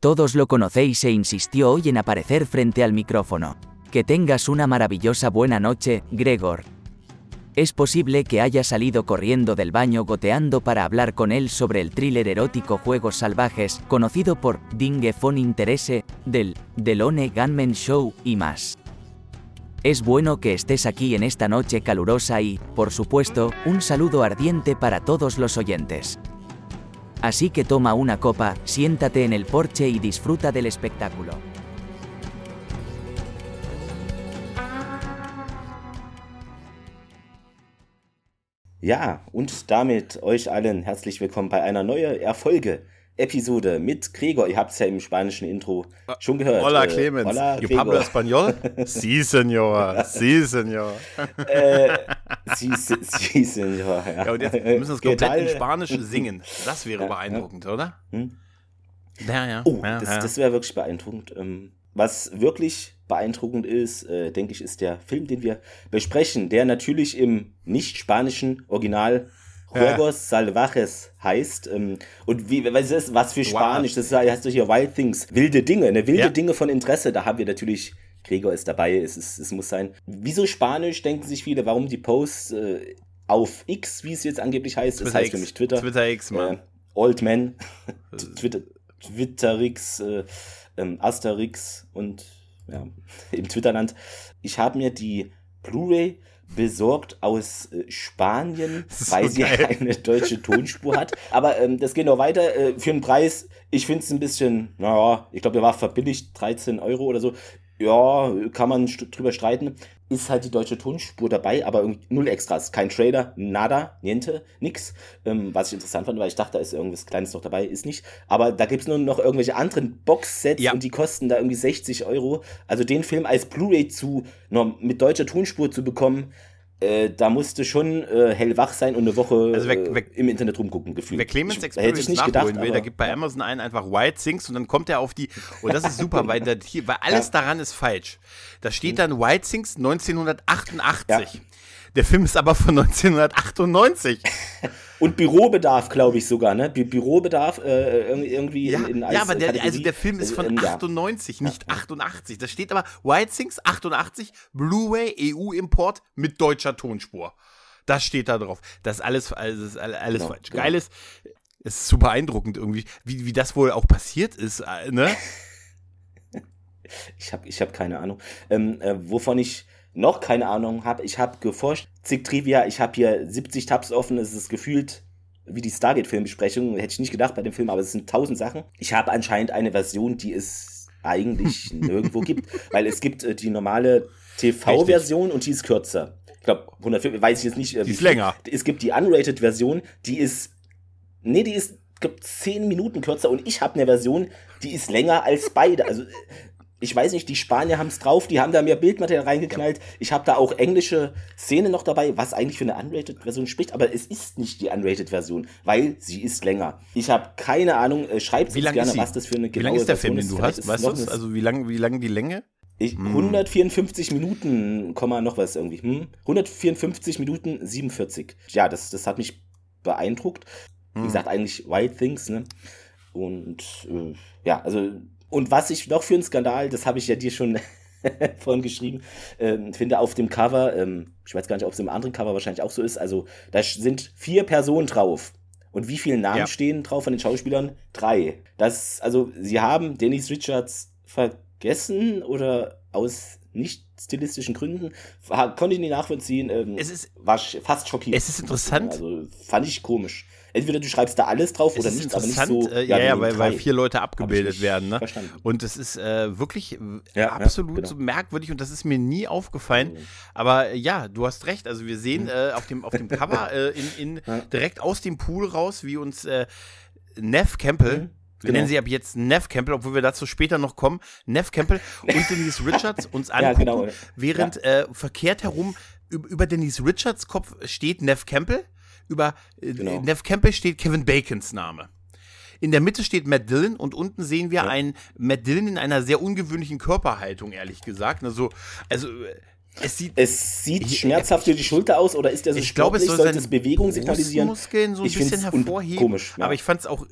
Todos lo conocéis e insistió hoy en aparecer frente al micrófono. Que tengas una maravillosa buena noche, Gregor. Es posible que haya salido corriendo del baño goteando para hablar con él sobre el thriller erótico Juegos Salvajes, conocido por Dinge von Interesse, del Delone Gunman Show y más. Es bueno que estés aquí en esta noche calurosa y, por supuesto, un saludo ardiente para todos los oyentes. Así que toma una copa, siéntate en el porche y disfruta del espectáculo. Ja, und damit euch allen herzlich willkommen bei einer neuen Erfolge. Episode mit Gregor. Ihr habt es ja im spanischen Intro schon gehört. Hola, äh, Clemens. Hola, Yo Pablo Español? sí, señor. Sí, señor. äh, sí, sí, señor. Ja. ja, und jetzt müssen wir es komplett in Spanisch singen. Das wäre ja, beeindruckend, ja. oder? Hm? Ja, ja. Oh, das, das wäre wirklich beeindruckend. Ähm, was wirklich beeindruckend ist, äh, denke ich, ist der Film, den wir besprechen, der natürlich im nicht spanischen Original Juegos Salvajes heißt. Ähm, und wie, was ist was für Spanisch? Das heißt doch hier Wild Things, wilde Dinge, eine wilde ja. Dinge von Interesse. Da haben wir natürlich, Gregor ist dabei, es, ist, es muss sein. Wieso Spanisch, denken sich viele, warum die Posts äh, auf X, wie es jetzt angeblich heißt, Twitter das heißt X. für mich Twitter. Twitter X, man. Äh, Old Man, Twitter, Twitterix, äh, ähm, Asterix und ja, im Twitterland. Ich habe mir die Blu-ray besorgt aus äh, Spanien, so weil sie geil. eine deutsche Tonspur hat. Aber ähm, das geht noch weiter. Äh, für den Preis, ich finde es ein bisschen, naja, ich glaube, der war verbilligt, 13 Euro oder so. Ja, kann man drüber streiten ist halt die deutsche Tonspur dabei, aber null Extras. Kein Trailer, nada, niente, nix. Ähm, was ich interessant fand, weil ich dachte, da ist irgendwas Kleines noch dabei, ist nicht. Aber da gibt's nur noch irgendwelche anderen Boxsets ja. und die kosten da irgendwie 60 Euro. Also den Film als Blu-ray zu, noch mit deutscher Tonspur zu bekommen, äh, da musste schon äh, hellwach sein und eine Woche also wer, wer, im Internet rumgucken gefühlt. Wer Clemens Experience hätte ich nicht gedacht, will, der gibt bei Amazon einen einfach White Things und dann kommt er auf die und das ist super, weil, da, hier, weil alles ja. daran ist falsch. Da steht dann White Things 1988. Ja. Der Film ist aber von 1998. Und Bürobedarf, glaube ich sogar, ne? Bü Bürobedarf äh, irgendwie ja, in, in Ja, aber der, also der Film ist von äh, 98, ja. nicht 88. Da steht aber White Things 88, Blu-ray EU-Import mit deutscher Tonspur. Das steht da drauf. Das ist alles, alles, alles genau, falsch. Genau. Geil ist, ist super beeindruckend irgendwie, wie, wie das wohl auch passiert ist, äh, ne? ich habe ich hab keine Ahnung. Ähm, äh, wovon ich noch keine Ahnung habe. Ich habe geforscht, zig Trivia, ich habe hier 70 Tabs offen, es ist gefühlt wie die Stargate-Filmbesprechung, hätte ich nicht gedacht bei dem Film, aber es sind tausend Sachen. Ich habe anscheinend eine Version, die es eigentlich nirgendwo gibt, weil es gibt äh, die normale TV-Version und die ist kürzer. Ich glaube, 105, weiß ich jetzt nicht. Äh, die ist länger. Es gibt die Unrated-Version, die ist, nee, die ist, glaube 10 Minuten kürzer und ich habe eine Version, die ist länger als beide. Also ich weiß nicht, die Spanier haben es drauf, die haben da mehr Bildmaterial reingeknallt. Ja. Ich habe da auch englische Szenen noch dabei, was eigentlich für eine Unrated-Version spricht, aber es ist nicht die Unrated-Version, weil sie ist länger. Ich habe keine Ahnung, äh, schreibt uns gerne, was das für eine genaue Wie lang ist der Film, den du hast? Weißt du Also wie lang, wie lang die Länge? Ich, hm. 154 Minuten, Komma noch was irgendwie. Hm? 154 Minuten 47. Ja, das, das hat mich beeindruckt. Hm. Wie gesagt, eigentlich Wild Things, ne? Und äh, ja, also und was ich noch für einen Skandal, das habe ich ja dir schon vorhin geschrieben, ähm, finde auf dem Cover, ähm, ich weiß gar nicht, ob es im anderen Cover wahrscheinlich auch so ist, also da sind vier Personen drauf. Und wie viele Namen ja. stehen drauf von den Schauspielern? Drei. Das, also, sie haben Dennis Richards vergessen oder aus nicht stilistischen Gründen konnte ich nicht nachvollziehen. Ähm, es ist, war fast schockierend. Es ist interessant. Also fand ich komisch entweder du schreibst da alles drauf es oder nicht, aber nicht so. Äh, ja, ja, ja weil, weil vier Leute abgebildet werden. Ne? Verstanden. Und es ist äh, wirklich ja, absolut ja, genau. so merkwürdig und das ist mir nie aufgefallen. Mhm. Aber äh, ja, du hast recht. Also wir sehen mhm. äh, auf, dem, auf dem Cover äh, in, in direkt aus dem Pool raus, wie uns äh, Neff Campbell. Mhm. Wir genau. nennen sie ab jetzt Neff Campbell, obwohl wir dazu später noch kommen. Neff Campbell und Denise Richards uns angucken, genau. während äh, verkehrt herum über Denise Richards Kopf steht Neff Campbell über äh, genau. Nev Campbell steht Kevin Bacons Name. In der Mitte steht Matt Dillon und unten sehen wir ja. einen Matt Dillon in einer sehr ungewöhnlichen Körperhaltung, ehrlich gesagt. Also, also es sieht, es sieht ich, schmerzhaft für die Schulter aus oder ist der so ich glaube, es soll es Bewegung signalisieren? Muskeln so ein ich bisschen hervorheben. Komisch, ja. Aber ich fand es auch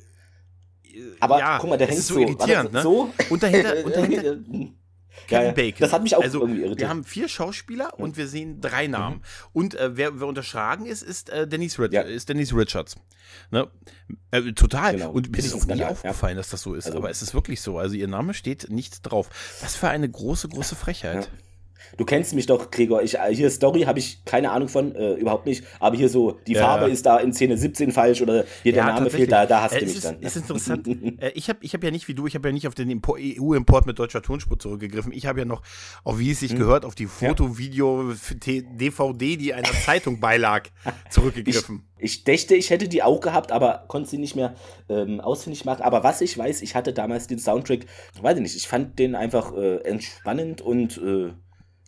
aber ja, guck mal, der hängt ist so, irritierend, ne? So? Und dahinter, und dahinter Kevin ja, Bacon. Das hat mich auch also, irgendwie irritiert. Wir haben vier Schauspieler und wir sehen drei Namen. Mhm. Und äh, wer, wer unterschlagen ist, ist, äh, Denise, Rich ja. ist Denise Richards. Ne? Äh, total. Genau. Und mir ist auch nie aufgefallen, dass das so ist. Also, aber es ist wirklich so. Also ihr Name steht nicht drauf. Was für eine große, große Frechheit. Du kennst mich doch, Gregor. Ich, äh, hier Story habe ich keine Ahnung von, äh, überhaupt nicht. Aber hier so, die ja. Farbe ist da in Szene 17 falsch oder hier der ja, Name fehlt, da, da hast äh, du mich ist, dann. Ist interessant. äh, ich habe ich hab ja nicht wie du, ich habe ja nicht auf den EU-Import mit deutscher Tonspur zurückgegriffen. Ich habe ja noch, auf wie es sich hm. gehört, auf die Foto, Video, DVD, die einer Zeitung beilag, zurückgegriffen. Ich, ich dächte, ich hätte die auch gehabt, aber konnte sie nicht mehr ähm, ausfindig machen. Aber was ich weiß, ich hatte damals den Soundtrack, weiß ich nicht, ich fand den einfach äh, entspannend und äh,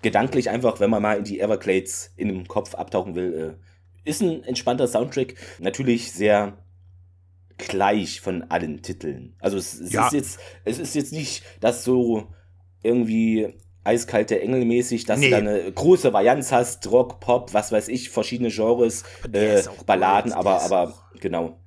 gedanklich einfach, wenn man mal in die Everglades in dem Kopf abtauchen will, äh, ist ein entspannter Soundtrack. Natürlich sehr gleich von allen Titeln. Also es, es ja. ist jetzt, es ist jetzt nicht, dass so irgendwie eiskalte Engel mäßig, dass nee. du da eine große Varianz hast, Rock, Pop, was weiß ich, verschiedene Genres, äh, Balladen, aber, aber genau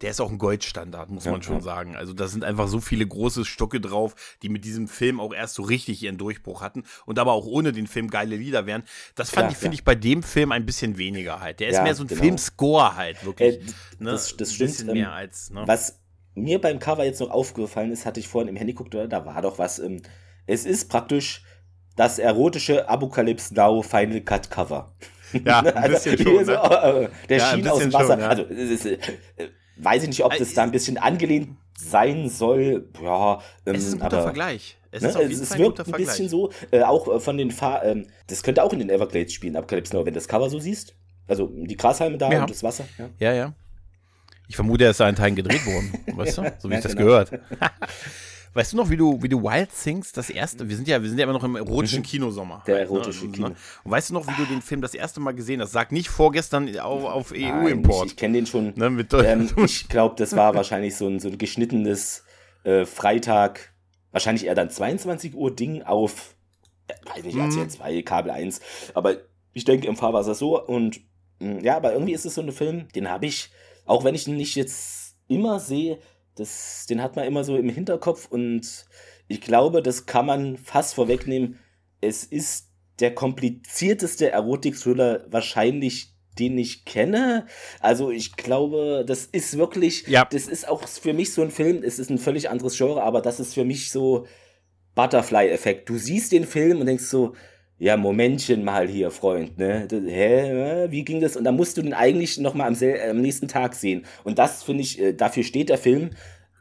der ist auch ein Goldstandard, muss ja, man schon ja. sagen. Also da sind einfach so viele große Stücke drauf, die mit diesem Film auch erst so richtig ihren Durchbruch hatten und aber auch ohne den Film geile Lieder wären. Das fand ja, ich, finde ich, bei dem Film ein bisschen weniger halt. Der ist mehr so ein genau. Filmscore halt, wirklich. Äh, ne? Das, das stimmt. Ein bisschen mehr ähm, als, ne? Was mir beim Cover jetzt noch aufgefallen ist, hatte ich vorhin im Handy geguckt, da war doch was. Ähm, es ist praktisch das erotische Apocalypse Now Final Cut Cover. Ja, ein bisschen also, schon, ne? der ja, schien aus dem Wasser. Schon, ja. Also, es ist, äh, Weiß ich nicht, ob das da ein bisschen angelehnt sein soll. Ja, ähm, es ist ein guter aber, Vergleich. Es, ne, es, es wirkt ein, ein bisschen so, äh, auch äh, von den Fahr ähm, das könnte auch in den Everglades spielen, Apocalypse Now, wenn du das Cover so siehst. Also die Grashalme da ja. und das Wasser. Ja, ja. ja. Ich vermute, er ist da in Teilen gedreht worden, weißt du? So wie ich das genau. gehört. Weißt du noch, wie du, wie du Wild Things das erste, wir sind ja, wir sind ja immer noch im erotischen mhm. Kinosommer. Der halt, ne? erotische ne? Kino. Und weißt du noch, wie du den Film das erste Mal gesehen hast? Sag nicht vorgestern auf, auf EU-Import. Ich, ich kenne den schon. Ne, ähm, ich glaube, das war wahrscheinlich so ein, so ein geschnittenes äh, Freitag, wahrscheinlich eher dann 22 Uhr Ding auf, äh, weiß nicht, RTL 2, Kabel 1. Aber ich denke, im Fahrwasser so. Und mm, ja, aber irgendwie ist es so ein Film, den habe ich, auch wenn ich ihn nicht jetzt immer sehe, das, den hat man immer so im Hinterkopf und ich glaube, das kann man fast vorwegnehmen. Es ist der komplizierteste Erotik-Thriller wahrscheinlich, den ich kenne. Also ich glaube, das ist wirklich, ja. das ist auch für mich so ein Film, es ist ein völlig anderes Genre, aber das ist für mich so Butterfly-Effekt. Du siehst den Film und denkst so, ja, Momentchen mal hier, Freund, ne? Hä, wie ging das? Und da musst du den eigentlich noch mal am, am nächsten Tag sehen. Und das finde ich, äh, dafür steht der Film.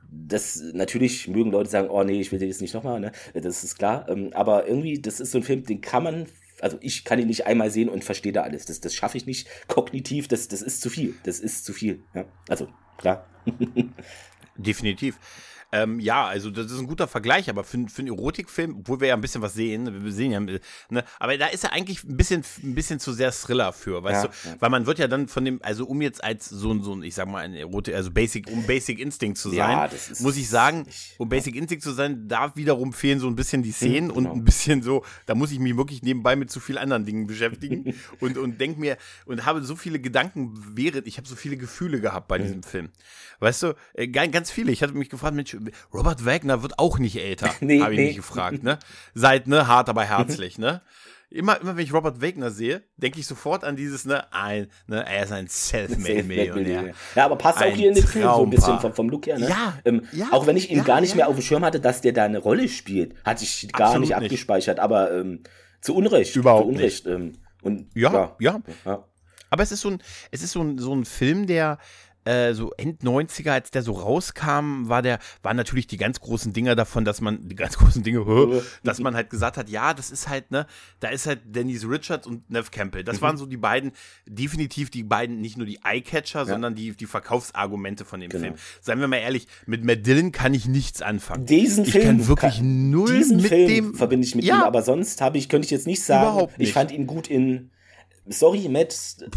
Das natürlich mögen Leute sagen, oh nee, ich will den jetzt nicht nochmal, ne? Das ist klar. Ähm, aber irgendwie, das ist so ein Film, den kann man, also ich kann ihn nicht einmal sehen und verstehe da alles. Das, das schaffe ich nicht kognitiv, das, das ist zu viel. Das ist zu viel. Ja? Also, klar. Definitiv. Ähm, ja, also das ist ein guter Vergleich, aber für, für einen Erotikfilm, obwohl wir ja ein bisschen was sehen, wir sehen ja, ne, aber da ist er eigentlich ein bisschen, ein bisschen zu sehr Thriller für, weißt ja, du? Weil man wird ja dann von dem, also um jetzt als so ein, so ein ich sag mal, ein Erotik, also Basic, um Basic Instinct zu sein, ja, muss ich sagen, um Basic Instinct zu sein, da wiederum fehlen so ein bisschen die Szenen hm, genau. und ein bisschen so, da muss ich mich wirklich nebenbei mit zu vielen anderen Dingen beschäftigen und, und denk mir, und habe so viele Gedanken während, ich habe so viele Gefühle gehabt bei hm. diesem Film. Weißt du, äh, ganz viele. Ich hatte mich gefragt, Mensch, Robert Wagner wird auch nicht älter, nee, habe ich nee. mich gefragt, ne? Seid, ne, hart, aber herzlich, ne? Immer, immer wenn ich Robert Wagner sehe, denke ich sofort an dieses, ne, ein, ne, er ist ein Selfmade-Millionär. ja, aber passt auch hier in den Film so ein bisschen vom, vom Look her, ne? Ja, ähm, ja Auch wenn ich ihn ja, gar nicht ja. mehr auf dem Schirm hatte, dass der da eine Rolle spielt, hatte ich gar Absolut nicht abgespeichert, nicht. aber ähm, zu Unrecht. Überhaupt zu Unrecht. Nicht. Ähm, und, ja, ja, ja. Aber es ist so ein, es ist so ein, so ein Film, der, äh, so End 90er, als der so rauskam, war der, waren natürlich die ganz großen Dinger davon, dass man, die ganz großen Dinge, dass man halt gesagt hat, ja, das ist halt, ne, da ist halt Denise Richards und Nev Campbell. Das mhm. waren so die beiden, definitiv die beiden, nicht nur die Eyecatcher, ja. sondern die, die Verkaufsargumente von dem genau. Film. Seien wir mal ehrlich, mit Matt Dillon kann ich nichts anfangen. Diesen ich Film kann wirklich kann, null diesen mit Film dem verbinde ich mit ja. ihm, aber sonst habe ich, könnte ich jetzt nicht sagen, nicht. ich fand ihn gut in sorry, Matt,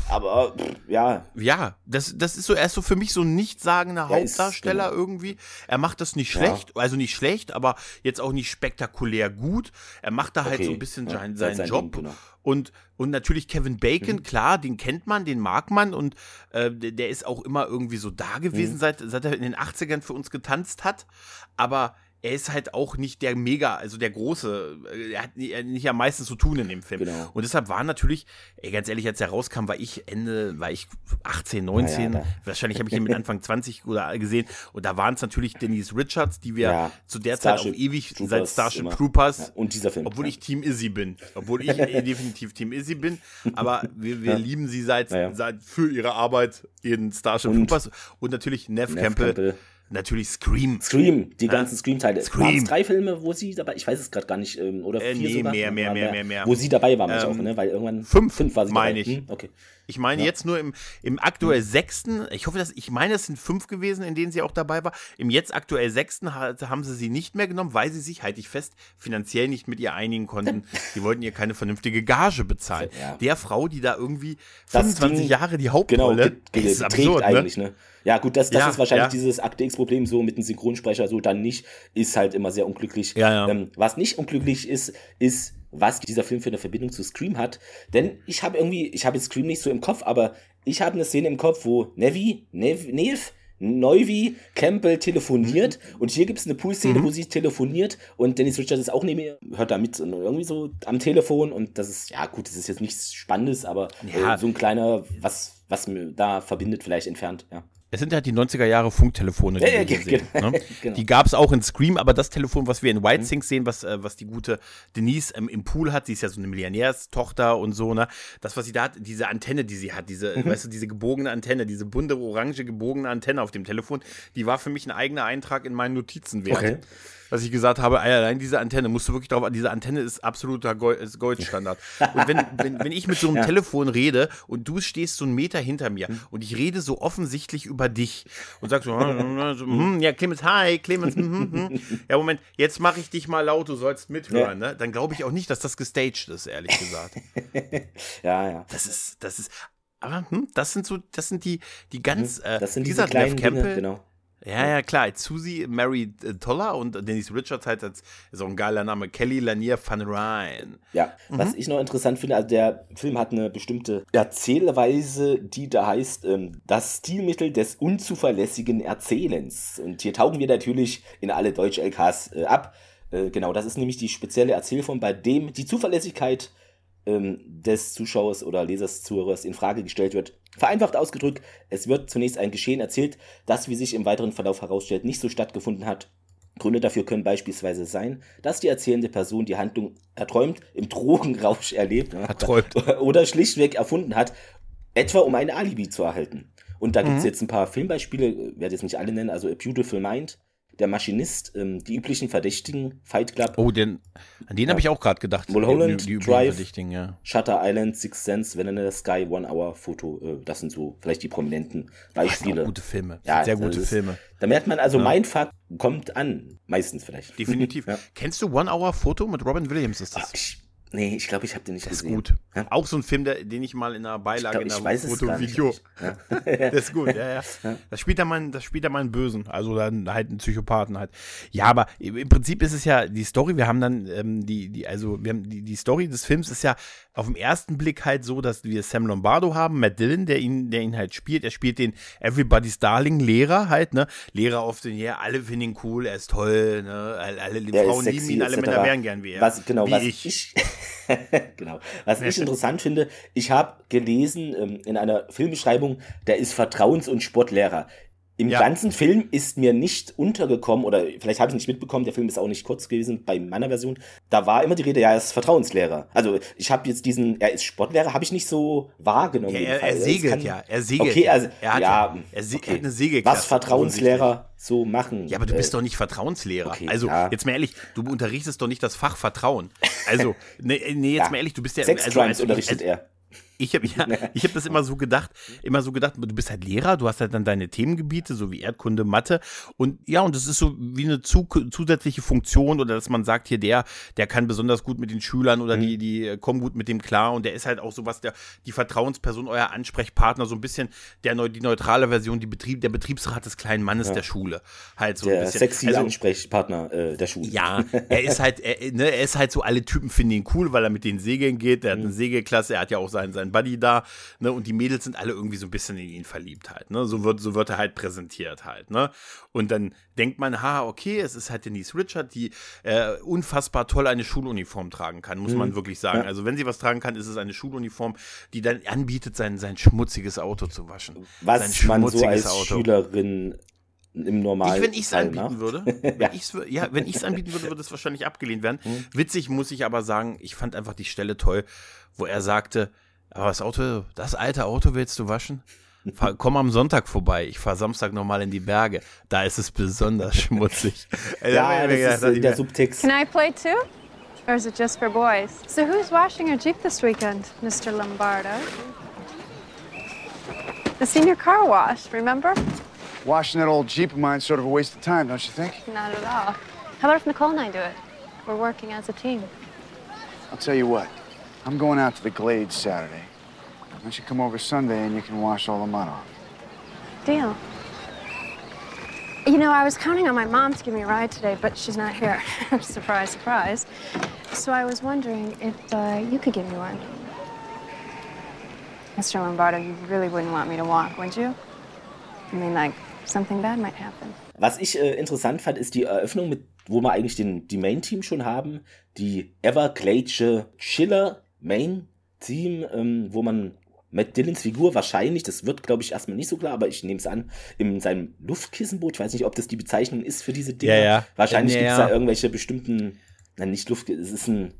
aber ja. Ja, das, das ist so, er ist so für mich so ein nichtssagender ja, Hauptdarsteller ist, genau. irgendwie. Er macht das nicht schlecht, ja. also nicht schlecht, aber jetzt auch nicht spektakulär gut. Er macht da halt okay. so ein bisschen ja, seinen, seinen Job. Ding, genau. Und, und natürlich Kevin Bacon, mhm. klar, den kennt man, den mag man und äh, der ist auch immer irgendwie so da gewesen, mhm. seit, seit er in den 80ern für uns getanzt hat. Aber er ist halt auch nicht der mega, also der große, äh, er hat nicht am meisten zu tun in dem Film. Genau. Und deshalb war natürlich, ey, ganz ehrlich, als er rauskam, war ich Ende, war ich 18, 19, ja, wahrscheinlich habe ich ihn mit Anfang 20 oder gesehen. Und da waren es natürlich Denise Richards, die wir ja, zu der Starship Zeit auch ewig Troopers seit Starship immer. Troopers und dieser Film. Obwohl ich Team Izzy bin, obwohl ich definitiv Team Izzy bin, aber wir, wir lieben sie seit, seit für ihre Arbeit in Starship und, Troopers. Und natürlich Nev, Nev Campbell, Campbell Natürlich Scream. Scream, die ganzen Scream-Teile. Scream. drei Filme, wo sie dabei, ich weiß es gerade gar nicht, ähm, oder äh, vier nee, sogar? mehr, mehr, mehr, mehr, mehr. Wo sie dabei war, ähm, auch, ne? Weil irgendwann fünf, fünf war sie meine dabei. ich. Hm? Okay. Ich meine ja. jetzt nur im, im aktuell sechsten, ich hoffe, dass, ich meine, es sind fünf gewesen, in denen sie auch dabei war. Im jetzt aktuell sechsten haben sie sie nicht mehr genommen, weil sie sich, halte ich fest, finanziell nicht mit ihr einigen konnten. die wollten ihr keine vernünftige Gage bezahlen. Ja. Der Frau, die da irgendwie 25 Ding, Jahre die Hauptrolle, genau, ist absurd, ne? eigentlich, ne? Ja, gut, das, das ja, ist wahrscheinlich ja. dieses Akte X-Problem so mit dem Synchronsprecher, so dann nicht, ist halt immer sehr unglücklich. Ja, ja. Ähm, was nicht unglücklich ist, ist, was dieser Film für eine Verbindung zu Scream hat. Denn ich habe irgendwie, ich habe jetzt Scream nicht so im Kopf, aber ich habe eine Szene im Kopf, wo Nevi, Nev, Nev, Neuvi Campbell telefoniert und hier gibt es eine Pool-Szene, mhm. wo sie telefoniert und Dennis Richards ist auch neben ihr, hört da mit irgendwie so am Telefon und das ist, ja gut, das ist jetzt nichts Spannendes, aber ja. so ein kleiner, was, was mir da verbindet, vielleicht entfernt, ja. Es sind halt die 90er Jahre Funktelefone, die, ja, ja, sehen, genau. ne? genau. die gab es auch in Scream, aber das Telefon, was wir in White mhm. Things sehen, was, äh, was die gute Denise ähm, im Pool hat, sie ist ja so eine Millionärstochter und so, ne? Das, was sie da hat, diese Antenne, die sie hat, diese, mhm. weißt du, diese gebogene Antenne, diese bunte, orange gebogene Antenne auf dem Telefon, die war für mich ein eigener Eintrag in meinen Notizen wert. Okay dass ich gesagt habe, allein diese Antenne, musst du wirklich drauf, diese Antenne ist absoluter Goldstandard. und wenn, wenn, wenn ich mit so einem ja. Telefon rede und du stehst so einen Meter hinter mir hm. und ich rede so offensichtlich über dich und sagst so, hm, ja, Clemens, hi, Clemens, hm, hm, hm. ja, Moment, jetzt mache ich dich mal laut, du sollst mithören, ja. ne? Dann glaube ich auch nicht, dass das gestaged ist, ehrlich gesagt. ja, ja. Das ist, das ist, aber hm, das sind so, das sind die, die ganz, äh, das sind diese kleinen Campbell, Dinge, genau. Ja, ja, klar. Susie Mary äh, Toller und Denise Richards halt als, auch ein geiler Name. Kelly Lanier van Ryan. Ja, mhm. was ich noch interessant finde, also der Film hat eine bestimmte Erzählweise, die da heißt, ähm, das Stilmittel des unzuverlässigen Erzählens. Und hier tauchen wir natürlich in alle Deutsch-LKs äh, ab. Äh, genau, das ist nämlich die spezielle Erzählform, bei dem die Zuverlässigkeit ähm, des Zuschauers oder Lesers, Zuhörers in Frage gestellt wird. Vereinfacht ausgedrückt, es wird zunächst ein Geschehen erzählt, das, wie sich im weiteren Verlauf herausstellt, nicht so stattgefunden hat. Gründe dafür können beispielsweise sein, dass die erzählende Person die Handlung erträumt, im Drogenrausch erlebt erträumt. oder schlichtweg erfunden hat, etwa um ein Alibi zu erhalten. Und da gibt es mhm. jetzt ein paar Filmbeispiele, werde jetzt nicht alle nennen, also A Beautiful Mind, der Maschinist, ähm, die üblichen Verdächtigen, Fight Club. Oh, den, an den ja. habe ich auch gerade gedacht. Mulholland, die, die Drive, ja. Shutter Island, Six Sense, Vanilla Sky, One Hour Foto. Äh, das sind so vielleicht die prominenten Beispiele. Ach, gute Filme. Ja, sehr gute ist, Filme. Da merkt man also, ja. mein Fakt kommt an. Meistens vielleicht. Definitiv. ja. Kennst du One Hour Foto mit Robin Williams? Ist das? Ach, ich Nee, ich glaube, ich habe den nicht das gesehen. ist gut. Ja? Auch so ein Film, der, den ich mal in einer Beilage ich glaub, in einer Foto-Video. Ja. das ist gut, ja, ja. ja. Das spielt da mal, das spielt da mal einen Bösen, also dann halt einen Psychopathen halt. Ja, aber im Prinzip ist es ja die Story, wir haben dann ähm, die, die, also wir haben die, die Story des Films ist ja auf den ersten Blick halt so, dass wir Sam Lombardo haben, Matt Dillon, der ihn, der ihn halt spielt. Er spielt den Everybody's Darling Lehrer halt, ne? Lehrer auf den, ja, alle finden ihn cool, er ist toll, ne? Alle, alle Frauen lieben ihn, alle Männer wären gern wie er. Was, genau, wie was ich. ich genau. Was ich interessant finde, ich habe gelesen ähm, in einer Filmbeschreibung, der ist Vertrauens- und Sportlehrer. Im ja. ganzen Film ist mir nicht untergekommen, oder vielleicht habe ich nicht mitbekommen, der Film ist auch nicht kurz gewesen bei meiner Version. Da war immer die Rede, ja, er ist Vertrauenslehrer. Also ich habe jetzt diesen, er ist Sportlehrer, habe ich nicht so wahrgenommen. Ja, er, er segelt kann, ja, er segelt. Okay, also, er hat, ja, er se okay. hat eine Segelklasse. Was Vertrauenslehrer so machen. Ja, aber du bist äh, doch nicht Vertrauenslehrer. Okay, also ja. jetzt mal ehrlich, du unterrichtest doch nicht das Fach Vertrauen. Also, nee, nee jetzt ja. mal ehrlich, du bist ja. Sex also, Crimes unterrichtet er. Ich habe ja, ich hab das immer so gedacht, immer so gedacht, du bist halt Lehrer, du hast halt dann deine Themengebiete, so wie Erdkunde, Mathe. Und ja, und das ist so wie eine zu, zusätzliche Funktion oder dass man sagt, hier der, der kann besonders gut mit den Schülern oder mhm. die, die kommen gut mit dem klar und der ist halt auch sowas, der, die Vertrauensperson, euer Ansprechpartner, so ein bisschen der, die neutrale Version, die Betrieb, der Betriebsrat des kleinen Mannes ja. der Schule. Halt so der ein bisschen. sexy also, Ansprechpartner äh, der Schule. Ja, er ist halt, er, ne, er ist halt so, alle Typen finden ihn cool, weil er mit den Segeln geht, der mhm. hat eine Segelklasse, er hat ja auch seinen, seinen Buddy da, ne, und die Mädels sind alle irgendwie so ein bisschen in ihn verliebt halt, ne, so wird, so wird er halt präsentiert halt, ne, und dann denkt man, ha, okay, es ist halt Denise Richard, die äh, unfassbar toll eine Schuluniform tragen kann, muss mhm. man wirklich sagen. Ja. Also wenn sie was tragen kann, ist es eine Schuluniform, die dann anbietet, sein, sein schmutziges Auto zu waschen. Was man so als Auto. Schülerin im normalen ich, wenn ich es anbieten würde, wenn ja. ich's, ja, wenn ich es anbieten würde, würde es wahrscheinlich abgelehnt werden. Mhm. Witzig muss ich aber sagen, ich fand einfach die Stelle toll, wo er sagte, aber das Auto, das alte Auto willst du waschen? Fahr, komm am Sonntag vorbei. Ich fahre Samstag nochmal in die Berge. Da ist es besonders schmutzig. ja, das ist der Subtext. Can I play too? Or is it just for boys? So who's washing your Jeep this weekend, Mr. Lombardo? The senior car wash, remember? Washing that old Jeep of mine's sort of a waste of time, don't you think? Not at all. How about if Nicole and I do it? We're working as a team. I'll tell you what. I'm going out to the Glades Saturday. Why don't you come over Sunday and you can wash all the mud off? Deal. You know, I was counting on my mom to give me a ride today, but she's not here. surprise, surprise. So I was wondering if uh, you could give me one. Mr. Lombardo, you really wouldn't want me to walk, would you? I mean, like, something bad might happen. Was ich äh, interessant fand, ist die Eröffnung, mit, wo wir eigentlich den, die Main-Team schon haben. Die Everglade Chiller Main-Team, ähm, wo man Matt Dillons Figur wahrscheinlich, das wird, glaube ich, erstmal nicht so klar, aber ich nehme es an, in seinem Luftkissenboot, ich weiß nicht, ob das die Bezeichnung ist für diese Dinge. Ja, ja. Wahrscheinlich ja, gibt es da irgendwelche bestimmten, nein, nicht Luft, es ist ein,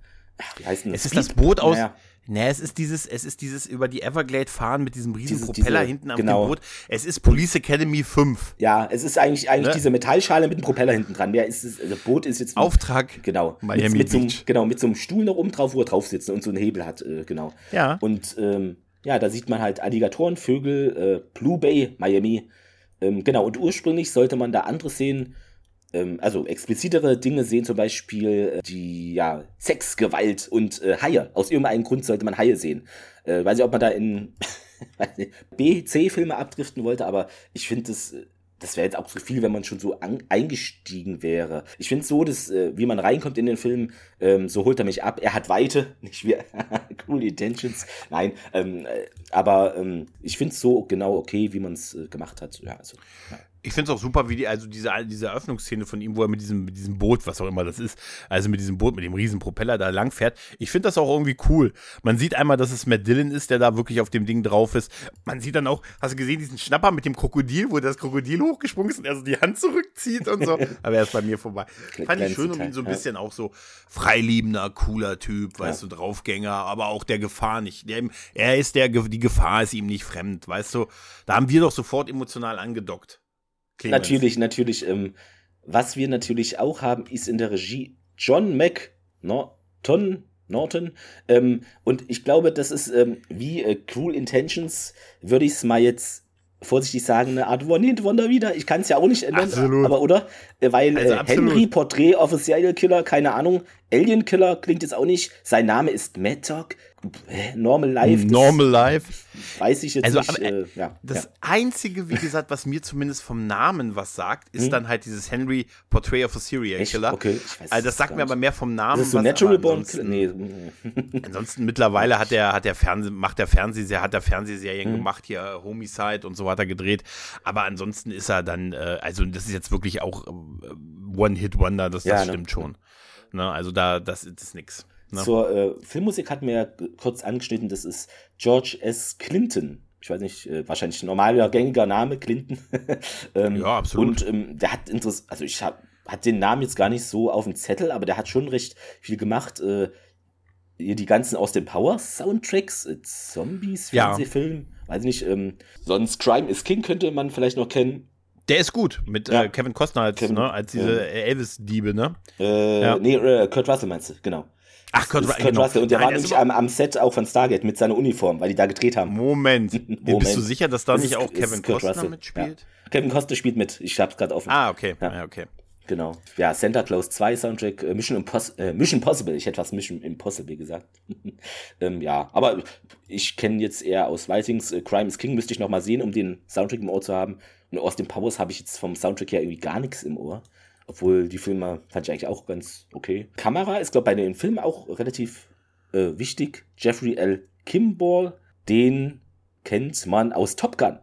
wie heißt denn das? Es ist das Boot aus, naja. Nee, es ist dieses, es ist dieses über die Everglade fahren mit diesem riesen diese, Propeller diese, hinten am genau. Boot. Es ist Police Academy 5. Ja, es ist eigentlich, eigentlich ne? diese Metallschale mit dem Propeller hinten dran. Mehr ist das also Boot ist jetzt. Auftrag. Genau. Miami mit, mit so einem, genau, mit so einem Stuhl noch oben drauf, wo er drauf sitzt und so einen Hebel hat, äh, genau. Ja. Und, ähm, ja, da sieht man halt Alligatoren, Vögel, äh, Blue Bay, Miami. Ähm, genau, und ursprünglich sollte man da andere sehen, ähm, also explizitere Dinge sehen, zum Beispiel äh, die ja, Sex, Gewalt und äh, Haie. Aus irgendeinem Grund sollte man Haie sehen. Äh, weiß nicht, ob man da in B, C-Filme abdriften wollte, aber ich finde das äh, das wäre jetzt auch zu viel, wenn man schon so an, eingestiegen wäre. Ich finde es so, dass, äh, wie man reinkommt in den Film, ähm, so holt er mich ab. Er hat Weite, nicht wie cool Intentions. Nein, ähm, äh, aber ähm, ich finde es so genau okay, wie man es gemacht hat. Ja, also, ja. Ich finde es auch super, wie die, also diese, diese Eröffnungsszene von ihm, wo er mit diesem, mit diesem Boot, was auch immer das ist, also mit diesem Boot, mit dem riesen Propeller da lang fährt. Ich finde das auch irgendwie cool. Man sieht einmal, dass es Matt Dillon ist, der da wirklich auf dem Ding drauf ist. Man sieht dann auch, hast du gesehen, diesen Schnapper mit dem Krokodil, wo das Krokodil hochgesprungen ist und er so die Hand zurückzieht und so. Aber er ist bei mir vorbei. Fand ich schön um ihn so ein bisschen ja. auch so freiliebender, cooler Typ, weißt ja. du, Draufgänger, aber auch der Gefahr nicht. Der, er ist der, die Gefahr ist ihm nicht fremd, weißt du. Da haben wir doch sofort emotional angedockt. Clemens. Natürlich, natürlich. Ähm, was wir natürlich auch haben, ist in der Regie John McNaughton. Norton. Ähm, und ich glaube, das ist ähm, wie äh, Cruel Intentions, würde ich es mal jetzt vorsichtig sagen, eine Art One-Hit-Wonder wieder. Ich kann es ja auch nicht ändern, absolut. aber oder? Weil also äh, Henry, Porträt a Serial Killer, keine Ahnung. Alien Killer klingt jetzt auch nicht. Sein Name ist Mad Dog. Normal Life. Normal Life. Weiß ich jetzt also, nicht. Aber, äh, ja, das ja. Einzige, wie gesagt, was mir zumindest vom Namen was sagt, ist hm. dann halt dieses Henry Portrait of a Serial Killer. Echt? Okay, ich weiß also das sagt mir aber mehr vom Namen. Das ist so was, Natural Born nee. ansonsten mittlerweile hat der, hat der Fernseh, macht der Fernsehserie, hat der Fernsehserien hm. gemacht, hier Homicide und so weiter gedreht. Aber ansonsten ist er dann, äh, also das ist jetzt wirklich auch äh, One-Hit-Wonder, das, ja, das ne? stimmt schon. Ne, also da, das, das ist nix. Ne? Zur äh, Filmmusik hatten wir ja kurz angeschnitten, das ist George S. Clinton. Ich weiß nicht, äh, wahrscheinlich ein normaler, gängiger Name, Clinton. ähm, ja, absolut. Und ähm, der hat interessant, also ich habe hat den Namen jetzt gar nicht so auf dem Zettel, aber der hat schon recht viel gemacht. Äh, die ganzen aus den Power-Soundtracks, äh, Zombies, Fernsehfilm, ja. weiß nicht. Ähm, sonst Crime is King könnte man vielleicht noch kennen. Der ist gut, mit ja. äh, Kevin Costner als, Kevin, ne, als diese Elvis-Diebe, ne? Äh, ja. Nee, äh, Kurt Russell meinst du, genau. Ach, Kurt, Kurt genau. Russell. Und der Nein, war nämlich am, am, Set auch von Stargate mit seiner Uniform, weil die da gedreht haben. Moment. Moment. Bist du sicher, dass da das nicht auch Kevin Costner Russell. mitspielt? Ja. Kevin Costner spielt mit. Ich hab's gerade offen. Ah, okay. Ja. ja, okay. Genau. Ja, Santa Claus 2 Soundtrack, äh, Mission, Impos äh, Mission Possible. Ich hätte was Mission Impossible gesagt. ähm, ja, aber ich kenne jetzt eher aus Whitings äh, Crime is King, müsste ich noch mal sehen, um den Soundtrack im Ohr zu haben. Und aus den Powers habe ich jetzt vom Soundtrack her irgendwie gar nichts im Ohr. Obwohl die Filme fand ich eigentlich auch ganz okay. Kamera ist, glaube ich, bei den Filmen auch relativ äh, wichtig. Jeffrey L. Kimball, den kennt man aus Top Gun.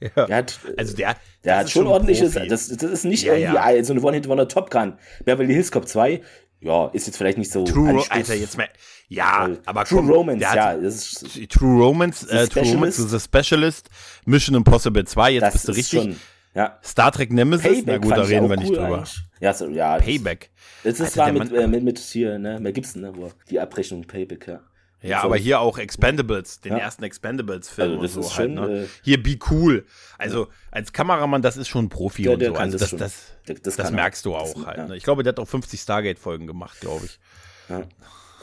Ja. Der hat, also der, der hat schon, schon ordentliches, das, das ist nicht ja, irgendwie ja. so eine One-Hit-Wonder Top Gun. Beverly Hills Cop 2, ja, ist jetzt vielleicht nicht so. True, Alter, jetzt mal, ja, äh, aber True komm, Romance, ja, das ist, True Romance, äh, True Romance ist The Specialist, Mission Impossible 2, jetzt bist du richtig. Schon, ja. Star Trek Nemesis, Payback na gut, da reden wir nicht cool drüber. Ja, so, ja. Payback. Das, das war mit, äh, mit, mit hier, ne, Mel Gibson, ne, wo die Abrechnung Payback, ja. Ja, so. aber hier auch Expendables, den ja. ersten Expendables-Film also und so halt. Ne? Äh, hier Be Cool. Also als Kameramann, das ist schon ein Profi der, und so. Also das, das, das, das merkst du auch halt. Ja. Ne? Ich glaube, der hat auch 50 Stargate-Folgen gemacht, glaube ich. Ja.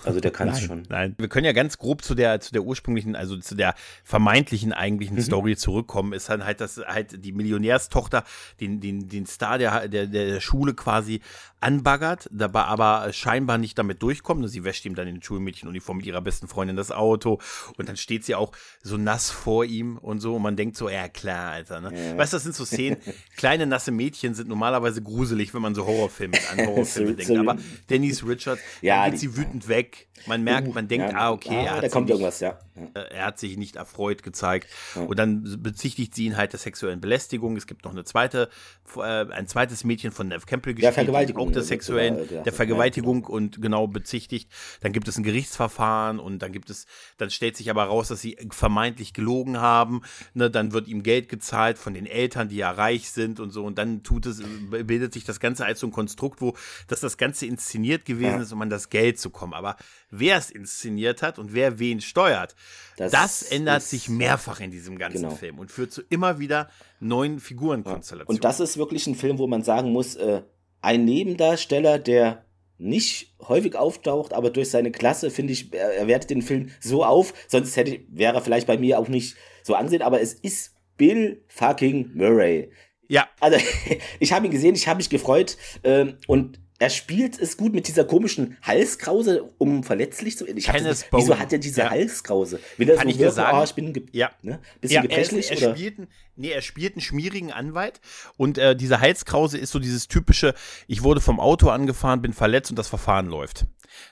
Also der kann es schon. Nein, wir können ja ganz grob zu der, zu der ursprünglichen, also zu der vermeintlichen eigentlichen mhm. Story zurückkommen. Ist dann halt, dass halt die Millionärstochter den, den, den Star der, der, der Schule quasi anbaggert, dabei aber scheinbar nicht damit durchkommt. Sie wäscht ihm dann in Schulmädchenuniform mit ihrer besten Freundin das Auto und dann steht sie auch so nass vor ihm und so und man denkt so, ja klar, Alter. Ne? Ja. Weißt du, das sind so Szenen, kleine nasse Mädchen sind normalerweise gruselig, wenn man so Horrorfilme an Horrorfilme denkt. Aber Denise Richards, ja, geht sie wütend weg. Man merkt, uh, man denkt, ja, ah, okay, ah, er hat da kommt irgendwas, ja. Äh, er hat sich nicht erfreut gezeigt. Und dann bezichtigt sie ihn halt der sexuellen Belästigung. Es gibt noch eine zweite, äh, ein zweites Mädchen von Nev Campbell gespielt, ja, Vergewaltigung, auch der sexuellen, der, der Vergewaltigung und genau bezichtigt. Dann gibt es ein Gerichtsverfahren und dann gibt es, dann stellt sich aber raus, dass sie vermeintlich gelogen haben. Ne, dann wird ihm Geld gezahlt von den Eltern, die ja reich sind und so. Und dann tut es, bildet sich das Ganze als so ein Konstrukt, wo dass das Ganze inszeniert gewesen ist, um an das Geld zu kommen. Aber wer es inszeniert hat und wer wen steuert, das, das ändert ist, sich mehrfach in diesem ganzen genau. Film und führt zu immer wieder neuen Figurenkonstellationen. Und das ist wirklich ein Film, wo man sagen muss, äh, ein Nebendarsteller, der nicht häufig auftaucht, aber durch seine Klasse, finde ich, er, er wertet den Film so auf, sonst hätte, wäre er vielleicht bei mir auch nicht so ansehen, aber es ist Bill fucking Murray. Ja. Also, ich habe ihn gesehen, ich habe mich gefreut ähm, und er spielt es gut mit dieser komischen Halskrause, um verletzlich zu werden. Ich das, wieso hat er diese ja. Halskrause? Will er Kann so ich wirken, sagen? Oh, ich bin ja. ne? bisschen ja, gebrechlich? Er, er, oder? Spielt, nee, er spielt einen schmierigen Anwalt und äh, diese Halskrause ist so dieses typische, ich wurde vom Auto angefahren, bin verletzt und das Verfahren läuft.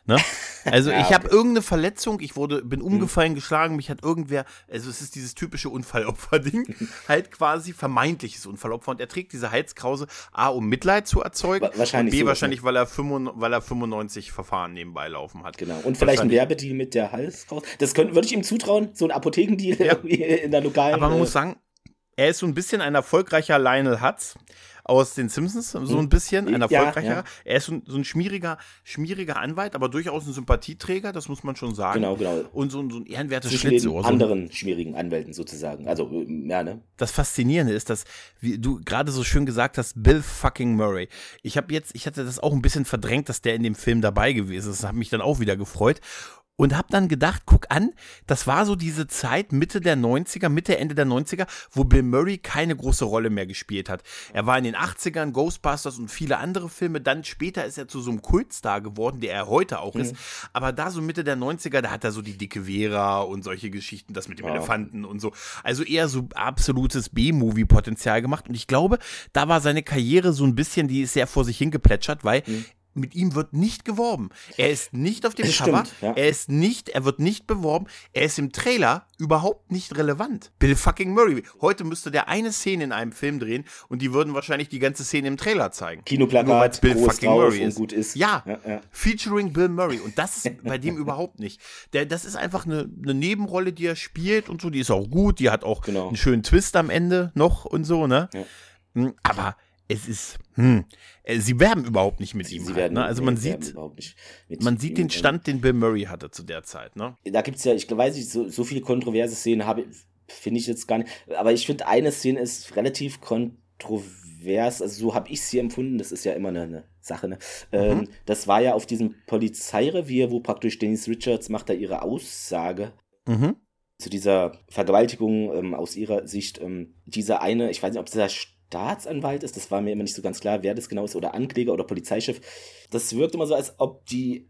Ne? Also ja, ich habe irgendeine Verletzung, ich wurde, bin hm. umgefallen, geschlagen, mich hat irgendwer, also es ist dieses typische Unfallopfer-Ding, halt quasi vermeintliches Unfallopfer und er trägt diese Halskrause A, um Mitleid zu erzeugen wahrscheinlich und B, wahrscheinlich, weil er, 95, weil er 95 Verfahren nebenbei laufen hat. Genau, und vielleicht ein Werbedeal mit der Halskrause. Das könnte, würde ich ihm zutrauen, so ein Apothekendeal ja. in der lokalen... Aber man muss sagen, er ist so ein bisschen ein erfolgreicher Lionel Hutz aus den Simpsons, so ein hm. bisschen, ein erfolgreicher. Ja, ja. Er ist so ein, so ein, schmieriger, schmieriger Anwalt, aber durchaus ein Sympathieträger, das muss man schon sagen. Genau, genau. Und so ein, so ein ehrenwertes Schlitzohr. Den anderen schmierigen Anwälten sozusagen. Also, ja, ne? Das Faszinierende ist, dass, wie du gerade so schön gesagt hast, Bill fucking Murray. Ich habe jetzt, ich hatte das auch ein bisschen verdrängt, dass der in dem Film dabei gewesen ist. Das hat mich dann auch wieder gefreut und habe dann gedacht, guck an, das war so diese Zeit Mitte der 90er, Mitte, Ende der 90er, wo Bill Murray keine große Rolle mehr gespielt hat. Er war in den 80ern, Ghostbusters und viele andere Filme, dann später ist er zu so einem Kultstar geworden, der er heute auch mhm. ist, aber da so Mitte der 90er, da hat er so die dicke Vera und solche Geschichten, das mit dem wow. Elefanten und so, also eher so absolutes B-Movie-Potenzial gemacht und ich glaube, da war seine Karriere so ein bisschen, die ist sehr vor sich hingeplätschert, weil mhm mit ihm wird nicht geworben. Er ist nicht auf dem das Cover. Stimmt, ja. Er ist nicht, er wird nicht beworben. Er ist im Trailer überhaupt nicht relevant. Bill fucking Murray. Heute müsste der eine Szene in einem Film drehen und die würden wahrscheinlich die ganze Szene im Trailer zeigen. Kinoplakat, Bill fucking Murray ist. Gut ist. Ja, ja, ja, featuring Bill Murray. Und das ist bei dem überhaupt nicht. Der, das ist einfach eine, eine, Nebenrolle, die er spielt und so. Die ist auch gut. Die hat auch genau. einen schönen Twist am Ende noch und so, ne? Hm, aber es ist, hm, äh, sie werben überhaupt nicht mit sie, ihm. Sie halt, ne? Also man sieht, man sieht den Stand, den Bill Murray hatte zu der Zeit. Ne? Da gibt es ja, ich weiß nicht, so, so viele kontroverse Szenen habe finde ich jetzt gar nicht. Aber ich finde, eine Szene ist relativ kontrovers. Also so habe ich sie empfunden. Das ist ja immer eine, eine Sache. Ne? Ähm, mhm. das war ja auf diesem Polizeirevier, wo praktisch Denise Richards macht da ihre Aussage. Mhm. Zu dieser Vergewaltigung ähm, aus ihrer Sicht. Ähm, dieser eine, ich weiß nicht, ob dieser Staatsanwalt ist, das war mir immer nicht so ganz klar, wer das genau ist, oder Ankläger oder Polizeichef. Das wirkt immer so, als ob die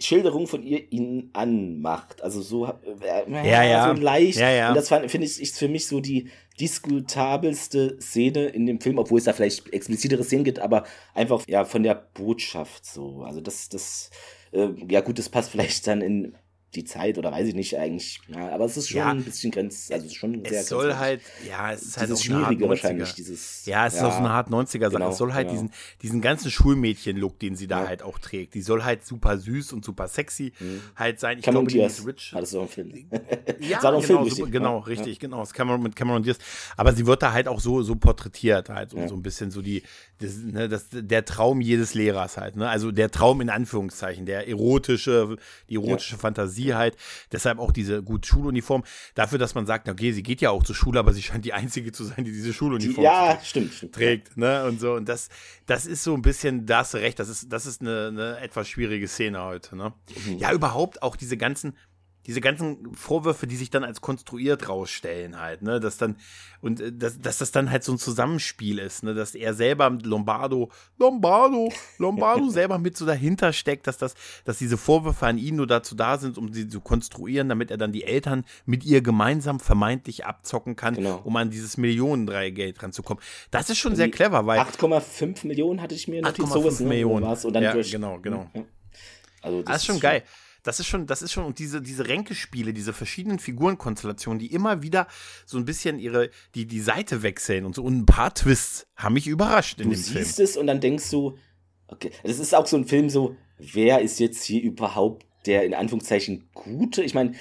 Schilderung von ihr ihn anmacht. Also so, äh, ja, ja. so leicht. Ja, ja. Und das finde ich ist für mich so die diskutabelste Szene in dem Film, obwohl es da vielleicht explizitere Szenen gibt, aber einfach ja von der Botschaft so. Also das, das, äh, ja gut, das passt vielleicht dann in die Zeit oder weiß ich nicht eigentlich. Ja, aber es ist schon ja, ein bisschen grenz, also es ist schon sehr Es soll halt, ja, es ist halt dieses auch schwierige wahrscheinlich dieses. Ja, es ja, ist auch so eine hart 90er Sache. Genau, es soll halt genau. diesen diesen ganzen Schulmädchen-Look, den sie da ja. halt auch trägt, die soll halt super süß und super sexy mhm. halt sein. Ich Cameron glaube, Diaz Rich hat es auch im Film. ja, genau, Film, super, genau, richtig, genau. Es Cameron mit Cameron Diaz, aber sie wird da halt auch so so porträtiert halt so, so ein bisschen so die das, ne, das, der Traum jedes Lehrers halt, ne? Also der Traum in Anführungszeichen, der erotische, die erotische Fantasie halt. Das deshalb auch diese gut Schuluniform. Dafür, dass man sagt, okay, sie geht ja auch zur Schule, aber sie scheint die einzige zu sein, die diese Schuluniform die, ja, stimmt, stimmt. trägt. Ne? Und so. Und das, das ist so ein bisschen, das recht, das ist, das ist eine, eine etwas schwierige Szene heute. Ne? Mhm. Ja, überhaupt auch diese ganzen, diese ganzen Vorwürfe, die sich dann als konstruiert rausstellen halt, ne, dass dann und äh, dass, dass das dann halt so ein Zusammenspiel ist, ne, dass er selber Lombardo, Lombardo, Lombardo selber mit so dahinter steckt, dass das, dass diese Vorwürfe an ihn nur dazu da sind, um sie zu konstruieren, damit er dann die Eltern mit ihr gemeinsam vermeintlich abzocken kann, genau. um an dieses Millionendreigeld ranzukommen. Das ist schon sehr clever, weil 8,5 Millionen hatte ich mir natürlich sowas ne, Millionen und dann ja, durch, genau, genau. Ja. Also das, das ist schon geil. Das ist schon, das ist schon, und diese, diese Ränkespiele, diese verschiedenen Figurenkonstellationen, die immer wieder so ein bisschen ihre, die, die Seite wechseln und so, und ein paar Twists haben mich überrascht in du dem Film. Du siehst es und dann denkst du, okay, das ist auch so ein Film so, wer ist jetzt hier überhaupt der in Anführungszeichen Gute? Ich meine,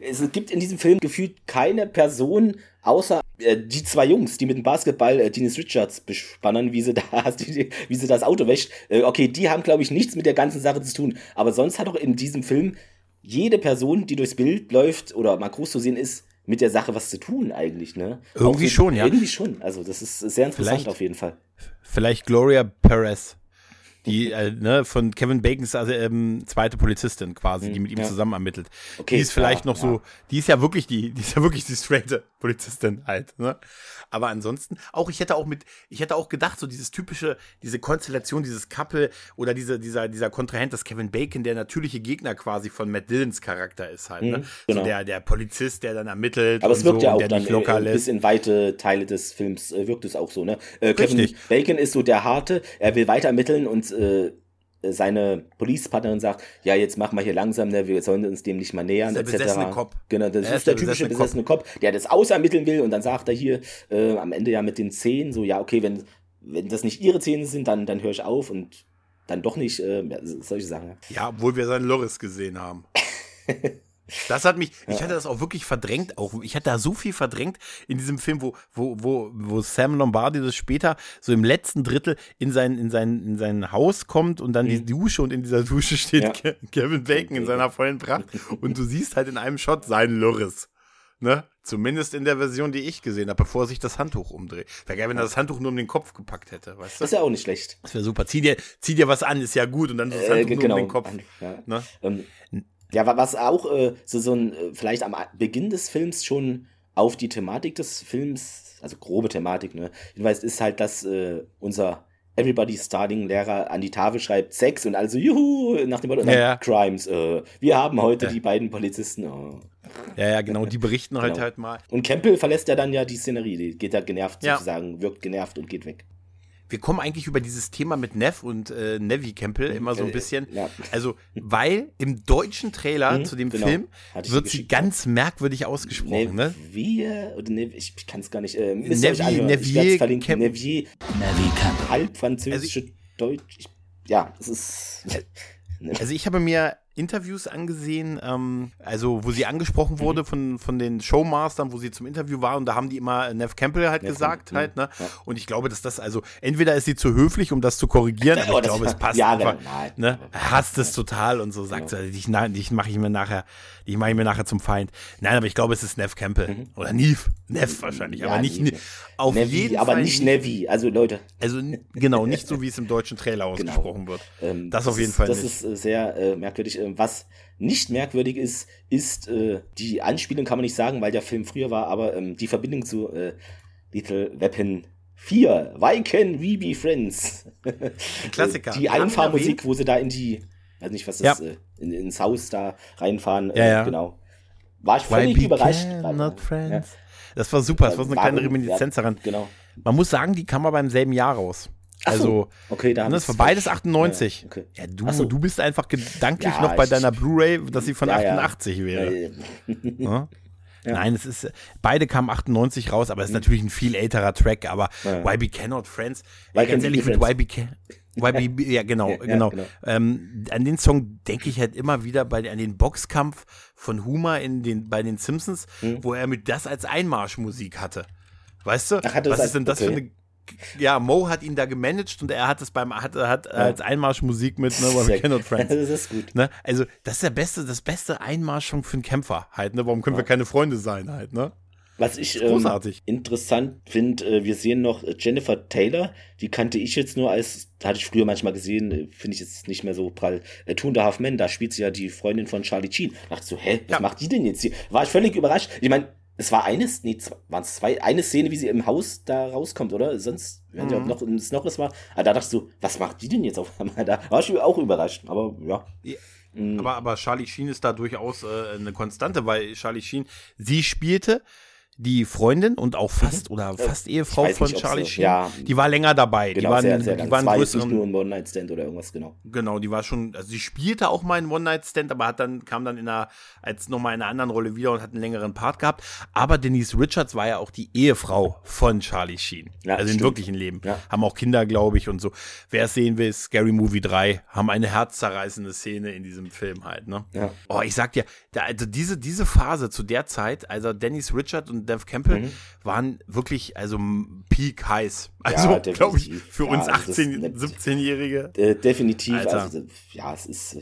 es gibt in diesem Film gefühlt keine Person, außer äh, die zwei Jungs, die mit dem Basketball äh, Dennis Richards bespannen, wie sie da, wie sie das Auto wäscht. Äh, okay, die haben, glaube ich, nichts mit der ganzen Sache zu tun. Aber sonst hat auch in diesem Film jede Person, die durchs Bild läuft oder mal groß zu sehen ist, mit der Sache was zu tun eigentlich, ne? Irgendwie schon, ja. Irgendwie schon. Also das ist sehr interessant vielleicht, auf jeden Fall. Vielleicht Gloria Perez die äh, ne, von Kevin Bacons also, ähm, zweite Polizistin quasi, die hm, mit ihm ja. zusammen ermittelt. Okay, die ist vielleicht ja, noch so, die ist ja wirklich die, die ist ja wirklich die straighte Polizistin halt. Ne? Aber ansonsten, auch ich hätte auch mit, ich hätte auch gedacht, so dieses typische, diese Konstellation, dieses Couple oder diese, dieser, dieser Kontrahent, das Kevin Bacon, der natürliche Gegner quasi von Matt Dillons Charakter ist halt. Ne? Mhm, genau. so der, der Polizist, der dann ermittelt. Aber es wirkt so, ja auch dann locker äh, bis in weite Teile des Films äh, wirkt es auch so. Ne? Äh, Kevin. Bacon ist so der Harte, er will weiter ermitteln und äh, seine Police-Partnerin sagt, ja, jetzt machen wir hier langsam, ne, wir sollen uns dem nicht mal nähern, etc. Besessene Cop. Genau, das ist, ist der, der typische besessene. Cop, der das ausermitteln will und dann sagt er hier äh, am Ende ja mit den Zähnen so, ja, okay, wenn, wenn das nicht ihre Zähne sind, dann, dann höre ich auf und dann doch nicht, äh, solche Sachen. Ja, obwohl wir seinen Loris gesehen haben. Das hat mich, ich hatte das auch wirklich verdrängt, auch ich hatte da so viel verdrängt in diesem Film, wo, wo, wo, wo Sam Lombardi das später so im letzten Drittel in sein, in sein, in sein Haus kommt und dann mhm. die Dusche und in dieser Dusche steht ja. Kevin Bacon in seiner vollen Pracht und du siehst halt in einem Shot seinen Loris. Ne? Zumindest in der Version, die ich gesehen habe, bevor sich das Handtuch umdreht. Wäre geil, wenn er das Handtuch nur um den Kopf gepackt hätte, weißt du? Das ist ja auch nicht schlecht. Das wäre super. Zieh dir, zieh dir was an, ist ja gut und dann das äh, Handtuch äh, genau. nur um den Kopf. Ja. Ne? Ähm, ja, was auch äh, so, so ein, äh, vielleicht am Beginn des Films schon auf die Thematik des Films, also grobe Thematik, ne, hinweist, ist halt, dass äh, unser Everybody's Starting Lehrer an die Tafel schreibt Sex und also juhu nach dem Motto ja, ja. Crimes. Äh, wir haben heute ja. die beiden Polizisten. Oh. Ja, ja, genau, die berichten halt genau. halt mal. Und Campbell verlässt ja dann ja die Szenerie, die geht da genervt sozusagen, wirkt genervt und geht weg wir kommen eigentlich über dieses Thema mit Neff und äh, Nevi Campbell immer so ein äh, bisschen. Ja. Also, weil im deutschen Trailer mhm, zu dem genau. Film wird sie ganz merkwürdig ausgesprochen. Ne? Nevier oder Nev ich, ich kann es gar nicht. Äh, Nevi, Nevier, Camp Nevier, Nevi Campbell. Halb französische also Deutsch. Ich, ja, es ist. Also ich habe mir Interviews angesehen, ähm, also wo sie angesprochen wurde mhm. von, von den Showmastern, wo sie zum Interview war und da haben die immer Nev Campbell halt Nev gesagt Campbell, halt, ne? Ja. Und ich glaube, dass das also, entweder ist sie zu höflich, um das zu korrigieren, aber ich glaube, es passt ja, einfach, nein, ne? Hasst es total und so sagt genau. sie, dich, dich mache ich mir nachher, dich mache ich mir nachher zum Feind. Nein, aber ich glaube, es ist Nev Campbell. Mhm. Oder Neve. Nev wahrscheinlich, ja, aber nicht, Neve. auf Nevi, jeden aber Fall nicht Nevi, also Leute. Also, genau, nicht so, wie es im deutschen Trailer genau. ausgesprochen genau. wird. Ähm, das, das auf jeden ist, Fall Das nicht. ist äh, sehr äh, merkwürdig. Ähm, was nicht merkwürdig ist, ist äh, die Anspielung, kann man nicht sagen, weil der Film früher war, aber ähm, die Verbindung zu äh, Little Weapon 4. Why can we be friends? Klassiker. die Einfahrmusik, wo sie da in die, weiß nicht, was das, ja. äh, in, ins Haus da reinfahren. Ja, ja. Genau. War ich völlig überrascht. Not friends. Ja. Das war super, das war so eine kleine Reminiszenz daran. Genau. Man muss sagen, die kam aber beim selben Jahr raus. Also, okay, da das war beides 98. Ja, okay. ja du, so. du bist einfach gedanklich ja, noch bei deiner Bluray, dass sie von ja, 88 wäre. Nein, es ist, beide kamen 98 raus, aber es ist mhm. natürlich ein viel älterer Track, aber YB Cannot Friends, Why ganz ehrlich, mit YB Can, YB, ja, genau, genau. genau. Ähm, an den Song denke ich halt immer wieder bei, an den Boxkampf von Huma in den, bei den Simpsons, mhm. wo er mit das als Einmarschmusik hatte. Weißt du? Ach, was ist denn das okay. für eine ja, Mo hat ihn da gemanagt und er hat es beim hat, hat ja. als Einmarschmusik mit ne, We Cannot Friends. das ist gut. Ne? Also, das ist der beste, das beste Einmarschung für einen Kämpfer halt, ne? Warum können ja. wir keine Freunde sein halt, ne? Was ich ähm, interessant finde, äh, wir sehen noch äh, Jennifer Taylor, die kannte ich jetzt nur als, hatte ich früher manchmal gesehen, äh, finde ich jetzt nicht mehr so prall. Äh, Two and a Half Men, da spielt sie ja die Freundin von Charlie Sheen. Da dachte so, hä, was ja. macht die denn jetzt hier? War ich völlig überrascht. Ich meine, es war eines, nee, waren es zwei, eine Szene, wie sie im Haus da rauskommt, oder? Sonst, wenn mhm. noch, es noch was war. Aber da dachtest du, was macht die denn jetzt auf einmal da? War ich auch überrascht, aber ja. ja. Mhm. Aber, aber Charlie Sheen ist da durchaus äh, eine Konstante, weil Charlie Sheen, sie spielte die Freundin und auch fast mhm. oder fast Ehefrau von nicht, Charlie Sheen, ja, die war länger dabei. Genau, die waren, sehr, sehr die waren war größeren, nicht nur ein One-Night-Stand oder irgendwas, genau. Genau, die war schon, also sie spielte auch mal einen One-Night-Stand, aber hat dann, kam dann in einer, als nochmal in einer anderen Rolle wieder und hat einen längeren Part gehabt. Aber Denise Richards war ja auch die Ehefrau von Charlie Sheen. Ja, also im wirklichen Leben. Ja. Haben auch Kinder, glaube ich, und so. Wer es sehen will, Scary Movie 3, haben eine herzzerreißende Szene in diesem Film halt, ne? Ja. Oh, ich sag dir, da, also diese, diese Phase zu der Zeit, also Denise Richards und Dev Campbell, mhm waren wirklich, also peak heiß. Also, ja, glaube ich, für uns 18-, 17-Jährige. Äh, definitiv. Also, ja, es ist,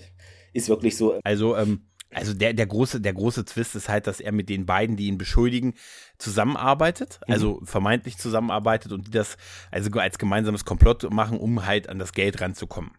ist wirklich so. Also, ähm, also der, der, große, der große Twist ist halt, dass er mit den beiden, die ihn beschuldigen, zusammenarbeitet, mhm. also vermeintlich zusammenarbeitet und die das also als gemeinsames Komplott machen, um halt an das Geld ranzukommen.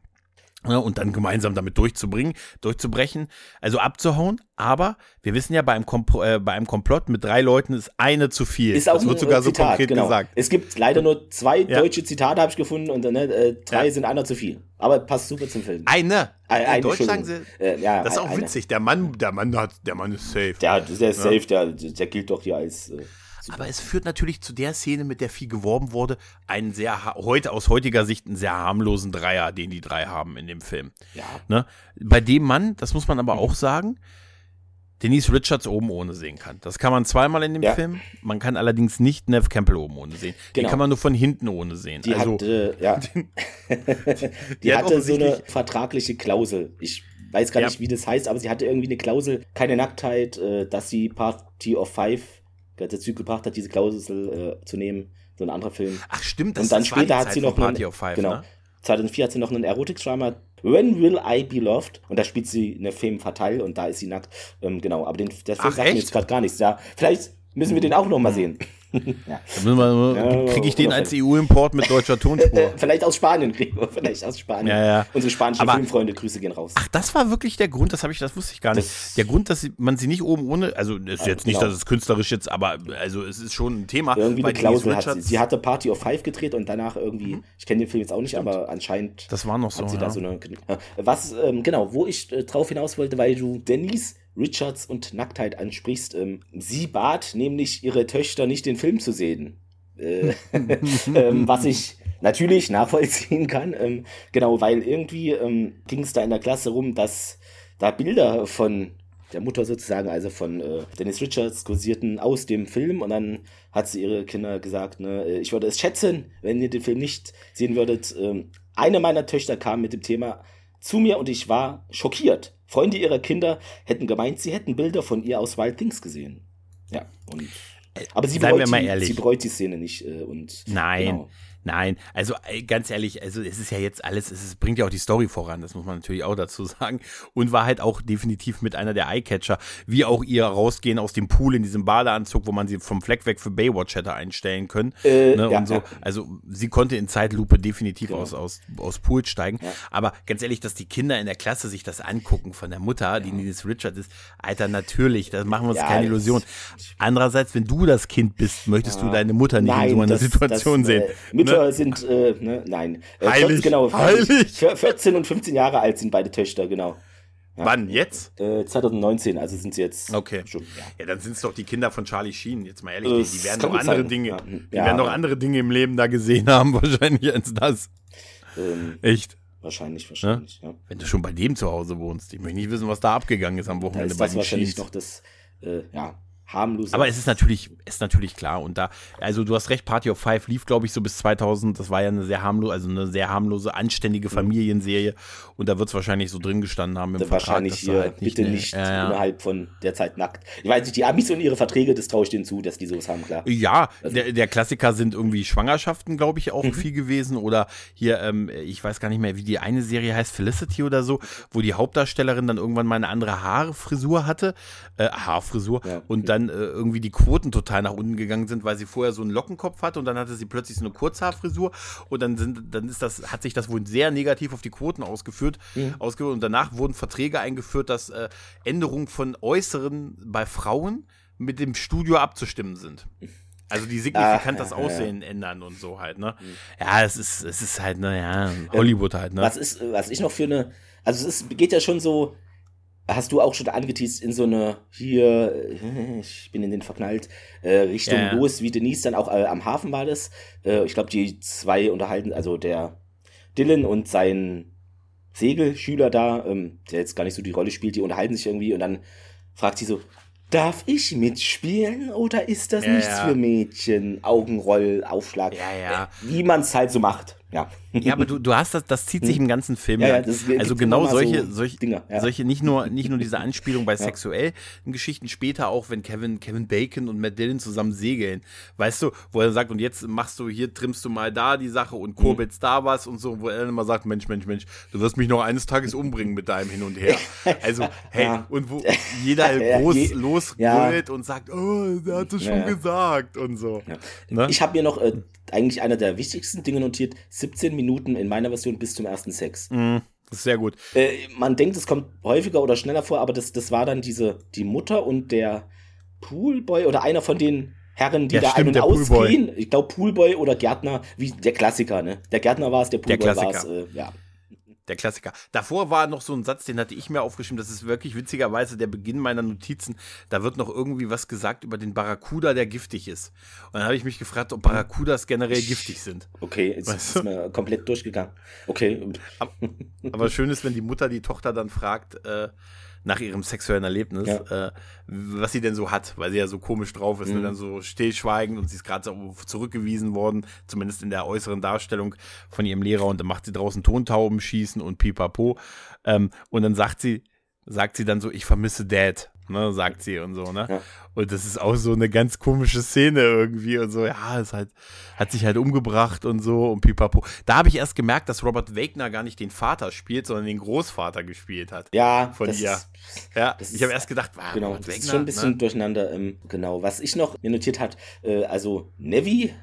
Ja, und dann gemeinsam damit durchzubringen, durchzubrechen, also abzuhauen. Aber wir wissen ja, bei einem, Kom äh, bei einem Komplott mit drei Leuten ist eine zu viel. Ist auch das wird sogar Zitat, so konkret genau. gesagt. Es gibt leider nur zwei ja. deutsche Zitate, habe ich gefunden, und ne, äh, drei ja. sind einer zu viel. Aber passt super zum Film. Eine. Eine, eine Deutsch sagen sie, äh, ja, das ist auch eine. witzig. Der Mann, der Mann hat, der Mann ist safe. Der, der ist safe, der, der gilt doch hier als. Äh. Aber es führt natürlich zu der Szene, mit der viel geworben wurde, einen sehr, heute aus heutiger Sicht einen sehr harmlosen Dreier, den die drei haben in dem Film. Ja. Ne? Bei dem Mann, das muss man aber mhm. auch sagen, Denise Richards oben ohne sehen kann. Das kann man zweimal in dem ja. Film. Man kann allerdings nicht Nev Campbell oben ohne sehen. Genau. Den kann man nur von hinten ohne sehen. Die also, hatte, ja. die, die hatte so eine vertragliche Klausel. Ich weiß gar ja. nicht, wie das heißt, aber sie hatte irgendwie eine Klausel, keine Nacktheit, äh, dass sie Party of Five dazu gebracht hat, diese Klausel äh, zu nehmen. So ein anderer Film. Ach stimmt, das Und dann später hat sie noch Party einen, Five, genau, ne? 2004 hat sie noch einen Erotik-Drama, When Will I Be Loved? Und da spielt sie eine Femme Fatale und da ist sie nackt. Ähm, genau, aber den, der Film Ach, sagt mir jetzt gerade gar nichts. Ja, vielleicht müssen wir den auch noch mal sehen. ja. Dann kriege ich den als EU-Import mit deutscher Tonspur. vielleicht aus Spanien wir, vielleicht aus Spanien. Ja, ja. Unsere spanischen Aber, Filmfreunde, Grüße gehen raus. Ach, das war wirklich der Grund, das habe ich, das wusste ich gar nicht. Das der Grund, dass man sie nicht oben ohne, also ist ja, jetzt nicht, genau. dass es künstlerisch jetzt, aber also es ist schon ein Thema. Irgendwie eine Klausel hat sie. Sie hatte Party of Five gedreht und danach irgendwie, mhm. ich kenne den Film jetzt auch nicht, Stimmt. aber anscheinend das war noch so, sie ja. da so eine, was, ähm, genau, wo ich äh, drauf hinaus wollte, weil du Denise Richards und Nacktheit ansprichst. Ähm, sie bat nämlich ihre Töchter nicht den Film zu sehen. Äh, ähm, was ich natürlich nachvollziehen kann. Ähm, genau, weil irgendwie ähm, ging es da in der Klasse rum, dass da Bilder von der Mutter sozusagen, also von äh, Dennis Richards, kursierten aus dem Film und dann hat sie ihre Kinder gesagt, ne, äh, ich würde es schätzen, wenn ihr den Film nicht sehen würdet. Ähm, eine meiner Töchter kam mit dem Thema zu mir und ich war schockiert Freunde ihrer Kinder hätten gemeint, sie hätten Bilder von ihr aus Wild Things gesehen. Ja, und äh, aber sie bereut, die, sie bereut die Szene nicht. Äh, und, Nein, genau. Nein, also äh, ganz ehrlich, also es ist ja jetzt alles, es bringt ja auch die Story voran, das muss man natürlich auch dazu sagen. Und war halt auch definitiv mit einer der Eyecatcher, wie auch ihr rausgehen aus dem Pool in diesem Badeanzug, wo man sie vom Fleck weg für Baywatch hätte einstellen können. Äh, ne, ja, und so. Ja. Also sie konnte in Zeitlupe definitiv genau. aus, aus, aus Pool steigen. Ja. Aber ganz ehrlich, dass die Kinder in der Klasse sich das angucken von der Mutter, die Nils Richard ist, Alter, natürlich, da machen wir uns keine Illusion. Andererseits, wenn du das Kind bist, möchtest du deine Mutter nicht Nein, in so einer das, Situation das, sehen. Äh, ne? Töchter sind, äh, ne, nein. Äh, heilig, 14, genau, heilig. 14 und 15 Jahre alt sind beide Töchter, genau. Ja. Wann? Jetzt? Äh, 2019, also sind sie jetzt. Okay. Schon, ja. ja, dann sind es doch die Kinder von Charlie Sheen, jetzt mal ehrlich. Das die, die werden doch andere sein. Dinge, ja. die werden doch andere Dinge im Leben da gesehen haben, wahrscheinlich als das. Ähm, Echt? Wahrscheinlich, wahrscheinlich, ja? Wenn du schon bei dem zu Hause wohnst. Ich möchte nicht wissen, was da abgegangen ist am Wochenende da ist das wahrscheinlich Sheens. noch das, äh, ja, harmlos. Aber es ist natürlich, ist natürlich klar. Und da, also du hast recht, Party of Five lief, glaube ich, so bis 2000. Das war ja eine sehr harmlose, also eine sehr harmlose, anständige mhm. Familienserie. Und da wird es wahrscheinlich so drin gestanden haben im da Vertrag. Wahrscheinlich hier, halt nicht, bitte nicht äh, innerhalb von der Zeit nackt. Ich weiß nicht, die Amis und ihre Verträge, das traue ich denen zu, dass die sowas haben, klar. Ja, also. der, der Klassiker sind irgendwie Schwangerschaften, glaube ich, auch mhm. viel gewesen. Oder hier, ähm, ich weiß gar nicht mehr, wie die eine Serie heißt, Felicity oder so, wo die Hauptdarstellerin dann irgendwann mal eine andere Haarfrisur hatte. Äh, Haarfrisur. Ja. Und dann äh, irgendwie die Quoten total nach unten gegangen sind, weil sie vorher so einen Lockenkopf hatte und dann hatte sie plötzlich so eine Kurzhaarfrisur und dann sind, dann ist das, hat sich das wohl sehr negativ auf die Quoten ausgeführt, mhm. ausgeführt und danach wurden Verträge eingeführt, dass äh, Änderungen von Äußeren bei Frauen mit dem Studio abzustimmen sind. Also die signifikant ah, das Aussehen ja. ändern und so halt, ne? Mhm. Ja, es ist, es ist halt, ne, ja, Hollywood halt, ne? Was ist, was ich noch für eine, also es ist, geht ja schon so, hast du auch schon angeteased in so eine hier, ich bin in den verknallt, äh, Richtung ja, los, wie Denise dann auch äh, am Hafen war das. Äh, ich glaube, die zwei unterhalten, also der Dylan und sein Segelschüler da, ähm, der jetzt gar nicht so die Rolle spielt, die unterhalten sich irgendwie und dann fragt sie so, darf ich mitspielen oder ist das ja, nichts ja. für Mädchen? Augenroll, Aufschlag, ja, ja. wie man es halt so macht. Ja. ja, aber du, du hast das, das zieht sich hm. im ganzen Film. Ja, ja, das also genau solche, so solche, Dinger, ja. solche, nicht nur, nicht nur diese Anspielung bei sexuellen Geschichten, später auch, wenn Kevin, Kevin Bacon und Matt Dillon zusammen segeln. Weißt du, wo er sagt, und jetzt machst du hier, trimmst du mal da die Sache und kurbelst mhm. da was und so, wo er dann immer sagt, Mensch, Mensch, Mensch, du wirst mich noch eines Tages umbringen mit deinem Hin und Her. Also, hey, und wo jeder groß je, losbrüllt und sagt, oh, er hat es schon gesagt und so. Ne? Ich habe mir noch äh, eigentlich einer der wichtigsten Dinge notiert, 17 Minuten in meiner Version bis zum ersten Sex. Mm, das ist sehr gut. Äh, man denkt, es kommt häufiger oder schneller vor, aber das, das war dann diese, die Mutter und der Poolboy oder einer von den Herren, die ja, da stimmt, ein- und ausgehen. Ich glaube, Poolboy oder Gärtner, wie der Klassiker, ne? Der Gärtner war es, der Poolboy war es, äh, ja der Klassiker. Davor war noch so ein Satz, den hatte ich mir aufgeschrieben. Das ist wirklich witzigerweise der Beginn meiner Notizen. Da wird noch irgendwie was gesagt über den Barracuda, der giftig ist. Und dann habe ich mich gefragt, ob Barracudas generell giftig sind. Okay, jetzt weißt ist mir komplett durchgegangen. Okay. Aber, aber schön ist, wenn die Mutter die Tochter dann fragt, äh, nach ihrem sexuellen Erlebnis, ja. äh, was sie denn so hat, weil sie ja so komisch drauf ist, ne? mhm. dann so stillschweigend und sie ist gerade so zurückgewiesen worden, zumindest in der äußeren Darstellung von ihrem Lehrer und dann macht sie draußen Tontauben schießen und pipapo ähm, und dann sagt sie, sagt sie dann so, ich vermisse Dad ne, sagt sie und so, ne? Ja. Und das ist auch so eine ganz komische Szene irgendwie und so, ja, es halt, hat sich halt umgebracht und so und pipapo. Da habe ich erst gemerkt, dass Robert Wagner gar nicht den Vater spielt, sondern den Großvater gespielt hat. Ja, von ihr. Ist, ja, ich habe erst gedacht, wow, genau, Robert das Wagner, ist schon ein bisschen ne? durcheinander. Ähm, genau, was ich noch mir notiert hat, äh, also Nevi,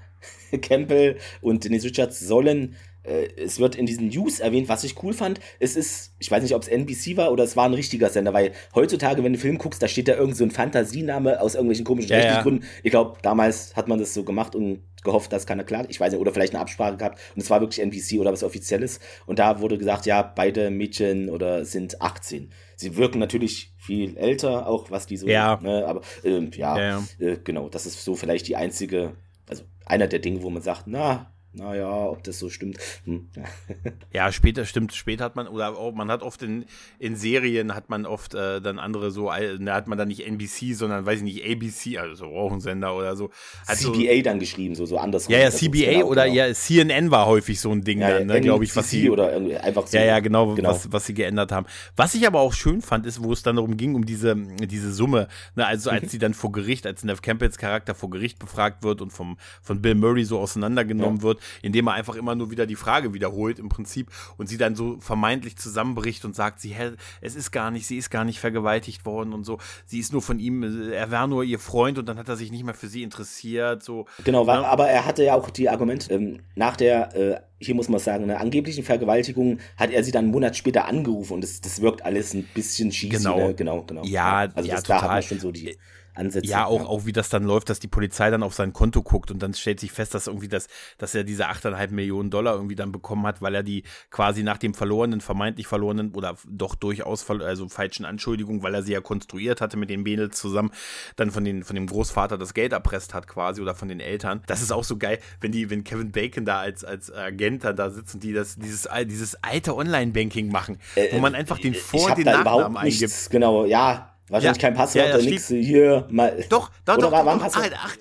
Campbell und Denise Richards sollen es wird in diesen News erwähnt, was ich cool fand. Es ist, ich weiß nicht, ob es NBC war oder es war ein richtiger Sender, weil heutzutage, wenn du einen Film guckst, da steht da irgend so ein Fantasiename aus irgendwelchen komischen ja, ja. Gründen. Ich glaube, damals hat man das so gemacht und gehofft, dass keiner klagt. Ich weiß nicht, oder vielleicht eine Absprache gehabt. Und es war wirklich NBC oder was Offizielles. Und da wurde gesagt, ja, beide Mädchen oder sind 18. Sie wirken natürlich viel älter, auch was die so. Ja. Ne, aber äh, ja, ja. Äh, genau, das ist so vielleicht die einzige, also einer der Dinge, wo man sagt, na, naja, ob das so stimmt. Hm. ja, später stimmt, später hat man, oder auch, man hat oft in, in Serien hat man oft äh, dann andere so, äh, da hat man dann nicht NBC, sondern weiß ich nicht, ABC, also auch ein Sender oder so. Hat CBA so, dann geschrieben, so, so anders. Ja, ja, CBA genau, oder genau. ja, CNN war häufig so ein Ding ja, dann, ne, glaube ich, was sie. Oder einfach so. Ja, ja, genau, genau, Was, was sie geändert haben. Was ich aber auch schön fand, ist, wo es dann darum ging, um diese, diese Summe, ne, also als mhm. sie dann vor Gericht, als Nev Campbells Charakter vor Gericht befragt wird und vom, von Bill Murray so auseinandergenommen ja. wird, indem er einfach immer nur wieder die Frage wiederholt im Prinzip und sie dann so vermeintlich zusammenbricht und sagt, sie, es ist gar nicht, sie ist gar nicht vergewaltigt worden und so, sie ist nur von ihm, er war nur ihr Freund und dann hat er sich nicht mehr für sie interessiert, so. Genau, war, aber er hatte ja auch die Argumente, ähm, nach der, äh, hier muss man sagen, einer angeblichen Vergewaltigung hat er sie dann einen Monat später angerufen und das, das wirkt alles ein bisschen schießig. Genau, ne? genau, genau. Ja, also ja, das, total. da hat man schon so die Ansätze. Ja, auch, ja. auch wie das dann läuft, dass die Polizei dann auf sein Konto guckt und dann stellt sich fest, dass irgendwie das, dass er diese 8,5 Millionen Dollar irgendwie dann bekommen hat, weil er die quasi nach dem verlorenen, vermeintlich verlorenen oder doch durchaus also falschen Anschuldigungen, weil er sie ja konstruiert hatte mit den Mädels zusammen, dann von, den, von dem Großvater das Geld erpresst hat quasi oder von den Eltern. Das ist auch so geil, wenn die, wenn Kevin Bacon da als, als Agent da sitzen, die das, dieses, dieses alte Online-Banking machen, äh, wo man einfach den Vor- und den Nachnamen eingibt. Genau, ja, Wahrscheinlich ja, kein Passwort, ja, ja, nichts hier mal. Doch, doch, Oder doch, war, doch, doch, Passwort? Ach,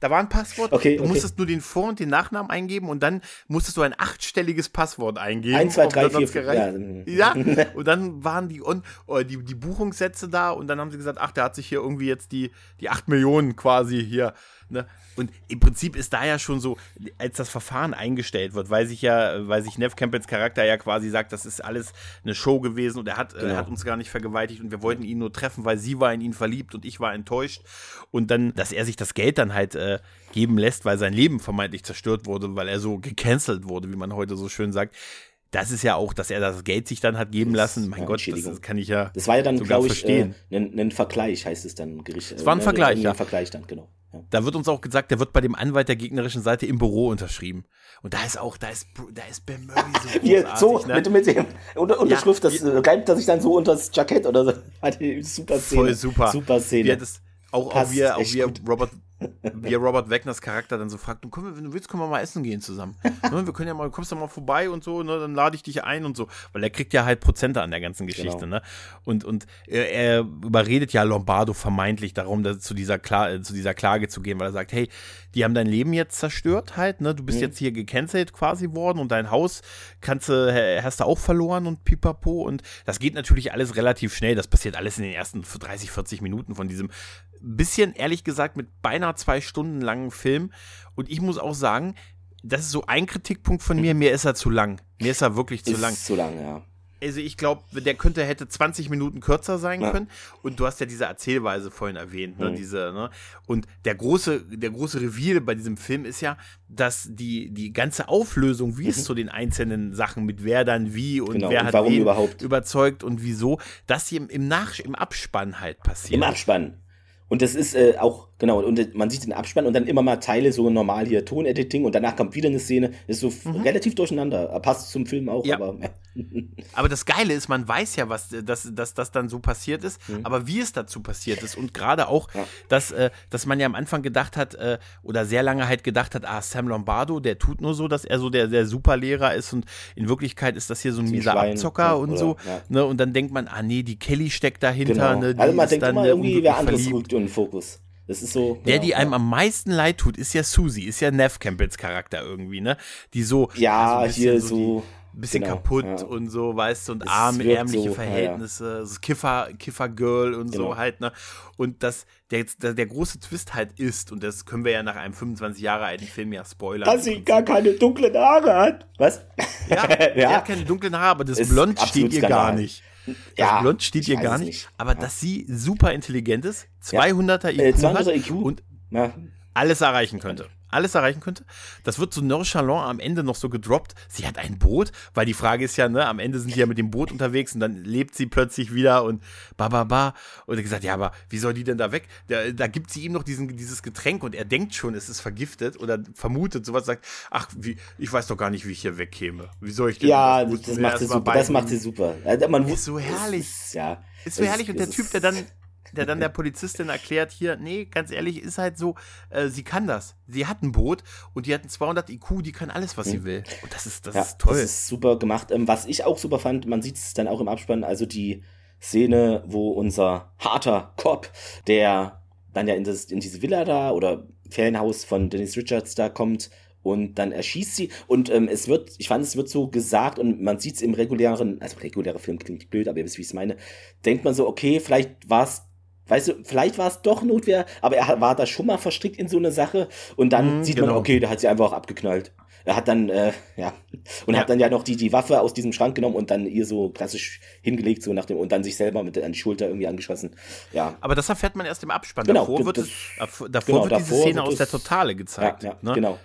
da war ein Passwort. Okay, du okay. musstest nur den Vor- und den Nachnamen eingeben und dann musstest du ein achtstelliges Passwort eingeben. 1, 2, 3, 4, 5. Ja, ja. und dann waren die, on, die, die Buchungssätze da und dann haben sie gesagt, ach, der hat sich hier irgendwie jetzt die, die 8 Millionen quasi hier Ne? Und im Prinzip ist da ja schon so, als das Verfahren eingestellt wird, weil sich ja, weil sich Nev Campbells Charakter ja quasi sagt, das ist alles eine Show gewesen und er hat, genau. er hat uns gar nicht vergewaltigt und wir wollten ihn nur treffen, weil sie war in ihn verliebt und ich war enttäuscht. Und dann, dass er sich das Geld dann halt äh, geben lässt, weil sein Leben vermeintlich zerstört wurde, weil er so gecancelt wurde, wie man heute so schön sagt das ist ja auch, dass er das Geld sich dann hat geben lassen. Mein ja, Gott, das, das, kann ich ja. Das war ja dann, glaube ich, äh, ein, ein, Vergleich, heißt es dann Gericht. Es war ein äh, Vergleich, ja. Ein Vergleich dann, genau. Ja. Da wird uns auch gesagt, der wird bei dem Anwalt der gegnerischen Seite im Büro unterschrieben. Und da ist auch, da ist, da ist Bill Murray so Hier, so, ne? mit, mit dem Unterschrift, ja, das reibt er sich dann so unter das Jackett oder so. Super Szene. Voll super. Super Szene. Das, auch, auch wie, auch wie Robert, wie Robert Wagners Charakter dann so fragt, du, komm, wenn du willst, können wir mal essen gehen zusammen. ne, wir können ja mal, kommst du mal vorbei und so, ne, dann lade ich dich ein und so, weil er kriegt ja halt Prozente an der ganzen Geschichte, genau. ne? Und, und er, er, überredet ja Lombardo vermeintlich darum, dass, zu, dieser Kla zu dieser Klage zu gehen, weil er sagt, hey, die haben dein Leben jetzt zerstört halt, ne? Du bist mhm. jetzt hier gecancelt quasi worden und dein Haus kannst du, hast du auch verloren und pipapo und das geht natürlich alles relativ schnell, das passiert alles in den ersten 30, 40 Minuten von diesem bisschen, ehrlich gesagt, mit beinahe zwei Stunden langen Film. Und ich muss auch sagen, das ist so ein Kritikpunkt von mir, mir ist er zu lang. Mir ist er wirklich zu ist lang. Zu lang, ja. Also ich glaube, der könnte, hätte 20 Minuten kürzer sein ja. können. Und du hast ja diese Erzählweise vorhin erwähnt, ne? Mhm. Diese, ne? Und der große, der große Reveal bei diesem Film ist ja, dass die, die ganze Auflösung, wie mhm. es zu den einzelnen Sachen mit wer dann wie und genau. wer und hat wen überhaupt? überzeugt und wieso, dass sie im, im Nach, im Abspann halt passiert. Im Abspann. Und das ist äh, auch, genau, und man sieht den Abspann und dann immer mal Teile so normal hier Tonediting und danach kommt wieder eine Szene. Ist so mhm. relativ durcheinander. Passt zum Film auch, ja. aber. aber das Geile ist, man weiß ja, was dass, dass das dann so passiert ist, mhm. aber wie es dazu passiert ist. Und gerade auch, ja. dass, äh, dass man ja am Anfang gedacht hat, äh, oder sehr lange halt gedacht hat, ah, Sam Lombardo, der tut nur so, dass er so der, der Superlehrer ist und in Wirklichkeit ist das hier so ein mieser Abzocker und oder, so. Ja. Ne? Und dann denkt man, ah nee, die Kelly steckt dahinter. Genau. Ne? Also man denkt dann, immer irgendwie, wer anderes rückt in den Fokus. Das ist so. Der, die einem am meisten leid tut, ist ja Susie, ist ja Nev Campbells Charakter irgendwie, ne? Die so. Ja, also hier so. Ein bisschen genau, kaputt ja. und so, weißt du, und arme, ärmliche so, Verhältnisse, ja, ja. So Kiffer, Kiffer-Girl und genau. so halt, ne? Und das, der, der, der große Twist halt ist, und das können wir ja nach einem 25 Jahre alten Film ja spoilern. Dass sie gar keine dunklen Haare hat. Was? Ja, ja. sie hat keine dunklen Haare, aber das ist Blond steht ihr gar nicht. Das ja, Blond steht ihr gar nicht, nicht, aber ja. dass sie super intelligent ist, 200er IQ, äh, 200er IQ und ja. alles erreichen könnte alles erreichen könnte. Das wird so nonchalant am Ende noch so gedroppt. Sie hat ein Boot, weil die Frage ist ja, ne, am Ende sind die ja mit dem Boot unterwegs und dann lebt sie plötzlich wieder und ba ba ba. Und er gesagt, ja, aber wie soll die denn da weg? Da, da gibt sie ihm noch diesen, dieses Getränk und er denkt schon, es ist vergiftet oder vermutet sowas, sagt, ach, wie, ich weiß doch gar nicht, wie ich hier wegkäme. Wie soll ich denn Ja, das, das macht sie super. Das macht sie super. Man ist so herrlich. Ist, ja. Ist so herrlich und der Typ, der dann der dann der Polizistin erklärt, hier, nee, ganz ehrlich, ist halt so, äh, sie kann das. Sie hat ein Boot und die hat ein 200 IQ, die kann alles, was mhm. sie will. Und das ist, das ja, ist toll. Das ist super gemacht. Ähm, was ich auch super fand, man sieht es dann auch im Abspann, also die Szene, wo unser harter Cop, der dann ja in, das, in diese Villa da oder Ferienhaus von Dennis Richards da kommt und dann erschießt sie und ähm, es wird, ich fand, es wird so gesagt und man sieht es im regulären, also regulärer Film klingt blöd, aber ihr wisst, wie ich es meine, denkt man so, okay, vielleicht war es Weißt du, vielleicht war es doch Notwehr, aber er war da schon mal verstrickt in so eine Sache und dann mm, sieht genau. man, okay, da hat sie einfach auch abgeknallt. Er hat dann, äh, ja, und ja. hat dann ja noch die, die Waffe aus diesem Schrank genommen und dann ihr so klassisch hingelegt, so nach dem, und dann sich selber mit an die Schulter irgendwie angeschossen. Ja. Aber das erfährt man erst im Abspann. Genau, davor wird, das, es, davor genau, wird diese Szene wird aus der Totale gezeigt. Ja, ja ne? genau.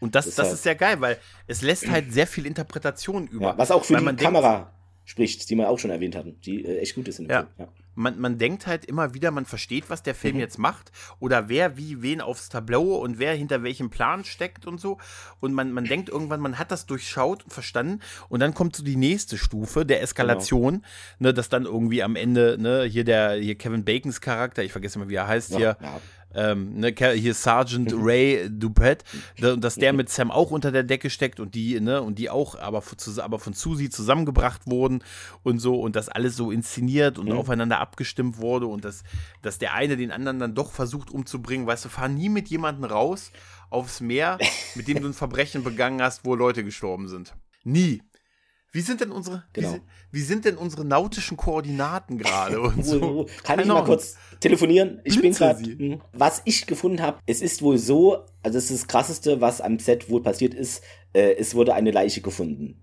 Und das, das, das ist sehr geil, weil es lässt halt sehr viel Interpretation über. Ja, was auch für die Kamera denkt, spricht, die wir auch schon erwähnt hatten, die äh, echt gut ist in dem ja. Film. Ja man, man denkt halt immer wieder, man versteht, was der Film mhm. jetzt macht oder wer wie wen aufs Tableau und wer hinter welchem Plan steckt und so. Und man, man denkt irgendwann, man hat das durchschaut und verstanden. Und dann kommt so die nächste Stufe der Eskalation, genau. ne, dass dann irgendwie am Ende, ne, hier der, hier Kevin Bacons Charakter, ich vergesse mal, wie er heißt ja, hier, ja ähm, ne, hier Sergeant mhm. Ray Dupet, dass der mit Sam auch unter der Decke steckt und die, ne, und die auch aber, aber von Susi zusammengebracht wurden und so und das alles so inszeniert und mhm. aufeinander abgestimmt wurde und dass, dass der eine den anderen dann doch versucht umzubringen. Weißt du, fahr nie mit jemandem raus aufs Meer, mit dem du ein Verbrechen begangen hast, wo Leute gestorben sind. Nie. Wie sind denn unsere, genau. wie, wie, sind denn unsere nautischen Koordinaten gerade so? Kann ich mal kurz telefonieren? Ich bin gerade. Hm. Was ich gefunden habe, es ist wohl so, also das ist das krasseste, was am Set wohl passiert ist, äh, es wurde eine Leiche gefunden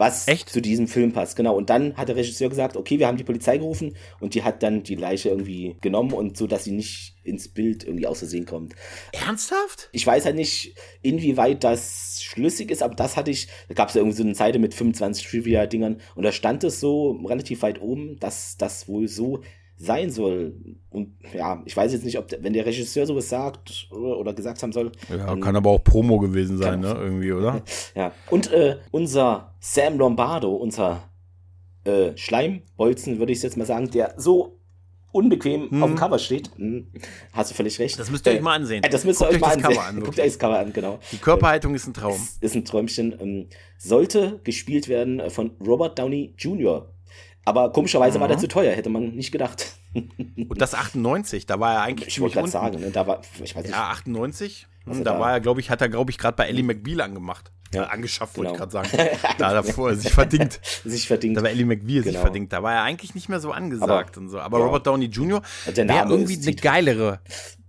was Echt? zu diesem Film passt. Genau. Und dann hat der Regisseur gesagt, okay, wir haben die Polizei gerufen und die hat dann die Leiche irgendwie genommen und so, dass sie nicht ins Bild irgendwie aus Versehen kommt. Ernsthaft? Ich weiß halt nicht, inwieweit das schlüssig ist, aber das hatte ich, da gab es ja irgendwie so eine Seite mit 25 Trivia-Dingern und da stand es so relativ weit oben, dass das wohl so sein soll. Und ja, ich weiß jetzt nicht, ob der, wenn der Regisseur sowas sagt oder, gesagt haben soll. Ja, kann aber auch Promo gewesen sein, ne? Irgendwie, oder? ja. Und äh, unser Sam Lombardo, unser äh, Schleimbolzen, würde ich jetzt mal sagen, der so unbequem hm. auf dem Cover steht. Hm. Hast du völlig recht. Das müsst ihr äh, euch mal ansehen. Äh, das müsst ihr euch mal ansehen. An, Guckt euch das Cover an, genau. Die Körperhaltung ist ein Traum. Ist, ist ein Träumchen. Ähm, sollte gespielt werden von Robert Downey Jr. Aber komischerweise mhm. war der mhm. zu teuer, hätte man nicht gedacht. Und das 98, da war er eigentlich Ich wollte gerade sagen, ne, da war, ich weiß nicht. Ja, 98, also da, da, war er, glaube ich, hat er, glaube ich, gerade bei Ellie McBeal angemacht. Ja, angeschafft, genau. wollte ich gerade sagen. Da davor sich verdingt. sich verdingt. Da war Ellie McBeal genau. sich verdingt. Da war er eigentlich nicht mehr so angesagt aber, und so. Aber ja. Robert Downey Jr. wäre irgendwie eine geilere,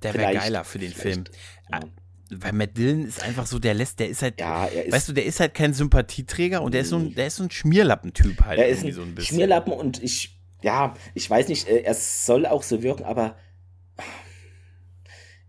der wäre geiler für den Film. Ja weil Matt Dillon ist einfach so, der lässt, der ist halt, ja, ist, weißt du, der ist halt kein Sympathieträger und der ist so ein, der ist so ein Schmierlappentyp halt. Er ist ein, so ein bisschen. Schmierlappen und ich, ja, ich weiß nicht, äh, er soll auch so wirken, aber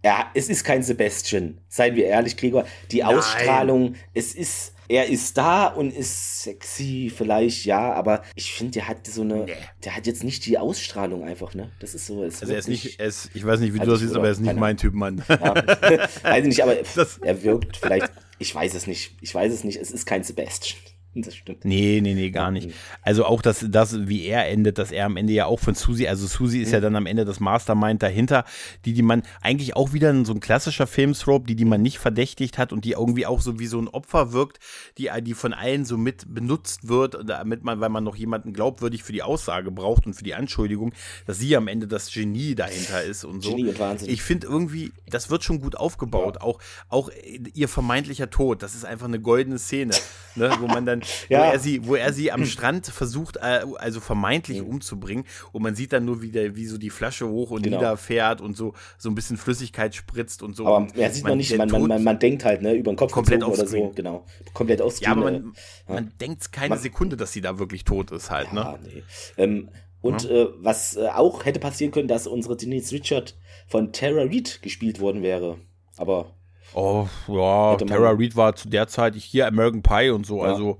ja, es ist kein Sebastian, seien wir ehrlich, Gregor. Die Nein. Ausstrahlung, es ist, er ist da und ist sexy, vielleicht, ja, aber ich finde, der hat so eine, nee. der hat jetzt nicht die Ausstrahlung einfach, ne? Das ist so. also er ist nicht, er ist, ich weiß nicht, wie du das siehst, aber er ist nicht mein Typ Mann. Ja, weiß ich nicht, aber das. er wirkt vielleicht, ich weiß es nicht, ich weiß es nicht, es ist kein Sebastian. Das stimmt. Nee, nee, nee, gar nicht. Also auch das, das, wie er endet, dass er am Ende ja auch von Susi, also Susi ist mhm. ja dann am Ende das Mastermind dahinter, die, die man eigentlich auch wieder so ein klassischer Filmsrope, die, die man nicht verdächtigt hat und die irgendwie auch so wie so ein Opfer wirkt, die, die von allen so mit benutzt wird, damit man, weil man noch jemanden glaubwürdig für die Aussage braucht und für die Anschuldigung, dass sie am Ende das Genie dahinter ist und so. Genie und Wahnsinn. Ich finde irgendwie, das wird schon gut aufgebaut. Ja. Auch, auch ihr vermeintlicher Tod, das ist einfach eine goldene Szene, ne, wo man dann ja. wo, er sie, wo er sie am Strand versucht, äh, also vermeintlich mhm. umzubringen. Und man sieht dann nur, wie, der, wie so die Flasche hoch und genau. nieder fährt und so, so ein bisschen Flüssigkeit spritzt und so. Aber er sieht man, noch nicht, man, man, man, man, denkt halt, ne, über den Kopf komplett oder so. Genau. Komplett aus. Ja, aber man, ja. man denkt keine Sekunde, dass sie da wirklich tot ist halt, ja, ne? Nee. Ähm, und äh, was äh, auch hätte passieren können, dass unsere Denise Richard von Tara Reid gespielt worden wäre. Aber Oh, ja, Tara Reid war zu der Zeit hier American Pie und so, ja. also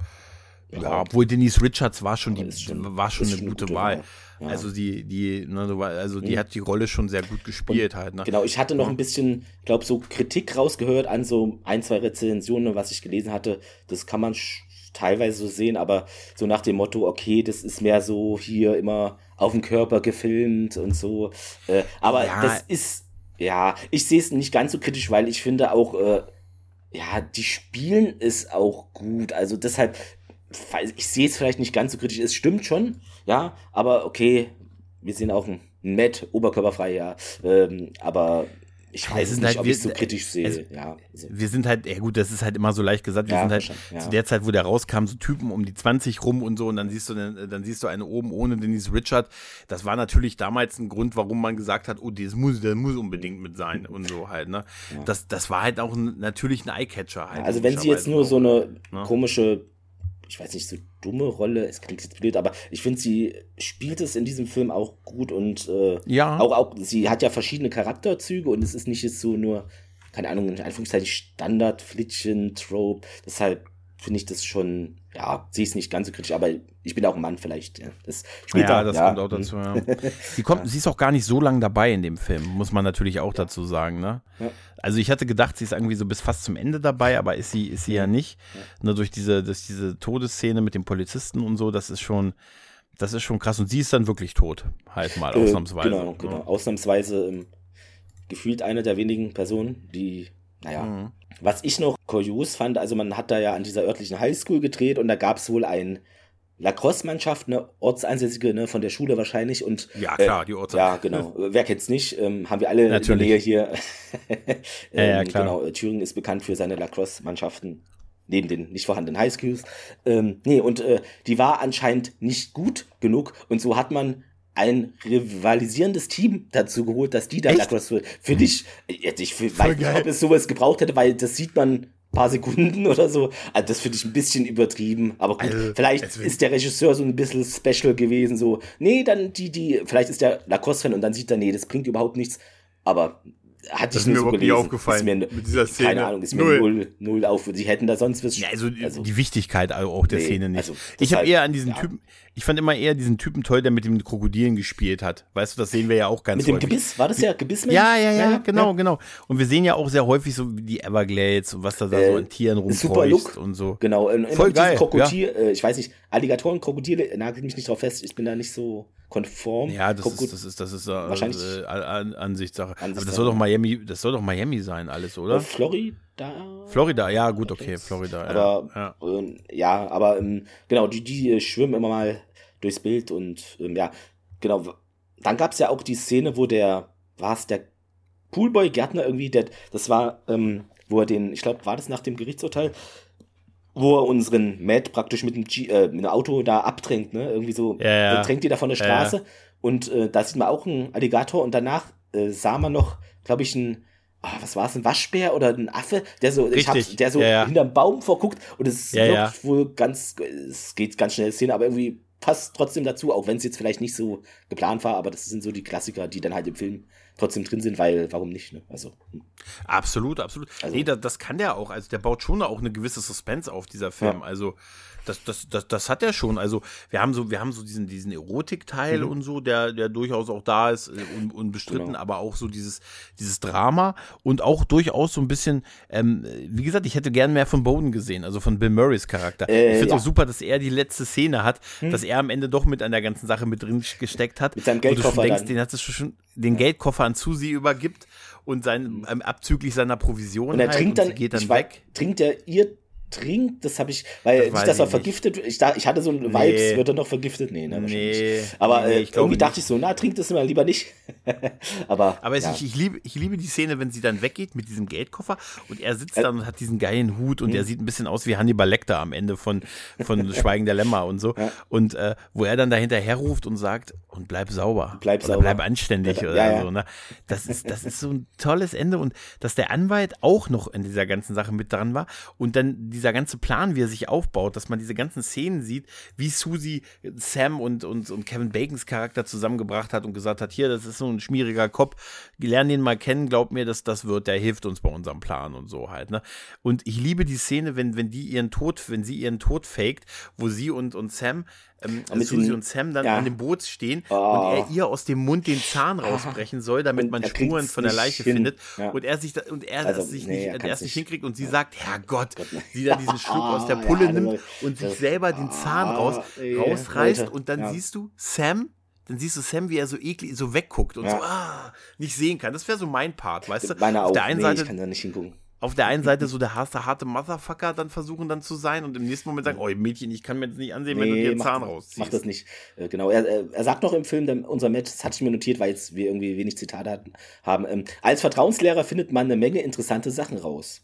ja, obwohl Denise Richards war schon, die, schon, war schon eine schon gute, gute Wahl. Ja. Also die, die, ne, also die mhm. hat die Rolle schon sehr gut gespielt und, halt. Ne? Genau, ich hatte noch ein bisschen, glaube so Kritik rausgehört an so ein, zwei Rezensionen, was ich gelesen hatte. Das kann man teilweise so sehen, aber so nach dem Motto, okay, das ist mehr so hier immer auf dem Körper gefilmt und so. Äh, aber ja. das ist, ja, ich sehe es nicht ganz so kritisch, weil ich finde auch, äh, ja, die spielen es auch gut. Also deshalb, ich sehe es vielleicht nicht ganz so kritisch. Es stimmt schon, ja, aber okay, wir sehen auch ein Matt, oberkörperfrei, ja. Ähm, aber ich weiß nicht, halt, ob ich es so kritisch sehe. Also, ja, also. Wir sind halt, ja gut, das ist halt immer so leicht gesagt. Wir ja, sind halt ja. zu der Zeit, wo der rauskam, so Typen um die 20 rum und so und dann siehst du, dann siehst du eine oben ohne Denise Richard. Das war natürlich damals ein Grund, warum man gesagt hat, oh, das muss, das muss unbedingt mit sein und so halt. Ne? Ja. Das, das war halt auch ein, natürlich ein Eyecatcher halt. Also wenn sie jetzt nur so eine ne? komische ich weiß nicht, so dumme Rolle, es klingt jetzt blöd, aber ich finde, sie spielt es in diesem Film auch gut und äh, ja. auch, auch, sie hat ja verschiedene Charakterzüge und es ist nicht jetzt so nur, keine Ahnung, in Anführungszeichen Standard, Flittchen, Trope. Deshalb finde ich das schon, ja, sie ist nicht ganz so kritisch, aber ich bin auch ein Mann vielleicht. Ja. Das spielt ja, da, das ja. kommt auch dazu. Ja. Sie, kommt, sie ist auch gar nicht so lange dabei in dem Film, muss man natürlich auch dazu sagen. Ne? Also ich hatte gedacht, sie ist irgendwie so bis fast zum Ende dabei, aber ist sie, ist sie ja nicht. Nur durch diese, durch diese Todesszene mit dem Polizisten und so, das ist schon, das ist schon krass. Und sie ist dann wirklich tot, halt mal, äh, ausnahmsweise. Genau, genau. Ausnahmsweise ähm, gefühlt eine der wenigen Personen, die, naja, mhm. Was ich noch kurios fand, also man hat da ja an dieser örtlichen Highschool gedreht und da gab es wohl ein Lacrosse-Mannschaft, eine ortsansässige, ne, von der Schule wahrscheinlich. Und, ja, klar, äh, die Orts. Ja, genau. Wer kennt's nicht? Ähm, haben wir alle Natürlich. in der Nähe hier. ähm, ja, ja, klar. Genau, Thüringen ist bekannt für seine Lacrosse-Mannschaften. Neben den nicht vorhandenen Highschools. Ähm, nee, und äh, die war anscheinend nicht gut genug. Und so hat man ein rivalisierendes Team dazu geholt, dass die dann Lacrosse Finde ich, ich weiß nicht, ob es sowas gebraucht hätte, weil das sieht man paar Sekunden oder so. Also das finde ich ein bisschen übertrieben. Aber gut, also, vielleicht ist der Regisseur so ein bisschen special gewesen. So, nee, dann die, die, vielleicht ist der Lacoste-Fan und dann sieht er, nee, das bringt überhaupt nichts. Aber hat das ist mir so überhaupt gelesen. nicht aufgefallen mir, mit dieser Szene. Keine Ahnung, ist mir null, null, null auf. Sie hätten da sonst was. Ja, also, also die Wichtigkeit auch der nee, Szene nicht. Also, ich habe eher an diesen ja. Typen, ich fand immer eher diesen Typen toll, der mit dem Krokodilen gespielt hat. Weißt du, das sehen wir ja auch ganz Mit dem häufig. Gebiss, war das ja Gebissmensch? Ja, ja, ja, ja genau, ja. genau. Und wir sehen ja auch sehr häufig so die Everglades und was da, da äh, so an Tieren rumkreucht und so. Genau, voll geil. Krokodil, ja. äh, ich weiß nicht, Alligatoren, Krokodile, nagelt mich nicht drauf fest, ich bin da nicht so konform. Ja, das ist, das ist, das ist, äh, wahrscheinlich äh, Ansichtssache. Ansichtssache. Aber das soll doch Miami, das soll doch Miami sein, alles, oder? Äh, Florida. Florida, ja, gut, okay, Florida. Aber ja. Äh, ja aber ähm, genau, die, die schwimmen immer mal durchs Bild und ähm, ja, genau. Dann gab es ja auch die Szene, wo der, war es der Poolboy Gärtner irgendwie, der, das war, ähm, wo er den, ich glaube, war das nach dem Gerichtsurteil, wo er unseren Matt praktisch mit dem, G, äh, mit dem Auto da abdrängt, ne? Irgendwie so, ja, ja. Äh, drängt die da von der Straße. Ja, und äh, da sieht man auch einen Alligator und danach äh, sah man noch, glaube ich, ein, oh, was war es, ein Waschbär oder ein Affe, der so, ich hab, der so hinterm Baum vorguckt und es wirkt wohl ganz, es geht ganz schnell Szene, aber irgendwie passt trotzdem dazu, auch wenn es jetzt vielleicht nicht so geplant war, aber das sind so die Klassiker, die dann halt im Film trotzdem drin sind, weil warum nicht, ne? Also. Hm. Absolut, absolut. Also, nee, das, das kann der auch. Also der baut schon auch eine gewisse Suspense auf, dieser Film. Ja. Also das, das, das, das hat er schon. Also wir haben so, wir haben so diesen, diesen Erotikteil mhm. und so, der, der durchaus auch da ist, äh, un, unbestritten, genau. aber auch so dieses, dieses Drama und auch durchaus so ein bisschen, ähm, wie gesagt, ich hätte gern mehr von Bowden gesehen, also von Bill Murrays Charakter. Äh, ich finde es ja. auch super, dass er die letzte Szene hat, hm. dass er am Ende doch mit an der ganzen Sache mit drin gesteckt hat. Mit seinem Geldkoffer. Und du denkst, den hat es schon, den. Geldkoffer an Susi übergibt und sein, hm. ähm, abzüglich seiner Provision. Und er halt, trinkt dann, geht dann weg. trinkt er ihr trinkt, das habe ich, weil das nicht, dass er vergiftet, ich, da, ich hatte so ein nee. Vibes, wird er noch vergiftet? Nee, ne, nee. Aber nee, äh, irgendwie dachte ich so, na, trinkt das immer lieber nicht. aber aber ja. ich, ich, liebe, ich liebe die Szene, wenn sie dann weggeht mit diesem Geldkoffer und er sitzt äh, dann und hat diesen geilen Hut und mhm. er sieht ein bisschen aus wie Hannibal Lecter am Ende von, von Schweigen der Lämmer und so. Ja. Und äh, wo er dann dahinter herruft und sagt, und bleib sauber. Bleib sauber. Bleib anständig ja, oder so. Ne? Das, ist, das ist so ein tolles Ende und dass der Anwalt auch noch in dieser ganzen Sache mit dran war und dann diese dieser ganze Plan, wie er sich aufbaut, dass man diese ganzen Szenen sieht, wie Susie Sam und, und, und Kevin Bacons Charakter zusammengebracht hat und gesagt hat, hier, das ist so ein schmieriger Kopf, lern den mal kennen, glaub mir, dass das wird, der hilft uns bei unserem Plan und so halt, ne? Und ich liebe die Szene, wenn, wenn die ihren Tod, wenn sie ihren Tod faked, wo sie und, und Sam ähm, Susi den, und Sam dann ja. an dem Boot stehen oh. und er ihr aus dem Mund den Zahn rausbrechen soll, damit man Spuren von der Leiche hin. findet ja. und er sich da, und er also, sich nee, nicht, er erst nicht hinkriegt und sie sagt, Herrgott, Gott, sie da diesen Schluck aus der Pulle ja, nimmt und sich selber den Zahn raus, rausreißt und dann siehst du Sam dann siehst du Sam, wie er so eklig, so wegguckt und ja. so, ah, nicht sehen kann. Das wäre so mein Part, weißt du? Meine Auf der einen nee, Seite, ich kann da nicht hingucken auf der einen Seite so der harte, harte Motherfucker dann versuchen dann zu sein und im nächsten Moment sagen, oh Mädchen, ich kann mir das nicht ansehen, nee, wenn du dir Zahn rausziehst. Mach das nicht. Äh, genau. Er, er sagt noch im Film, der, unser Match, das hatte ich mir notiert, weil jetzt wir irgendwie wenig Zitate hatten, haben, ähm, als Vertrauenslehrer findet man eine Menge interessante Sachen raus.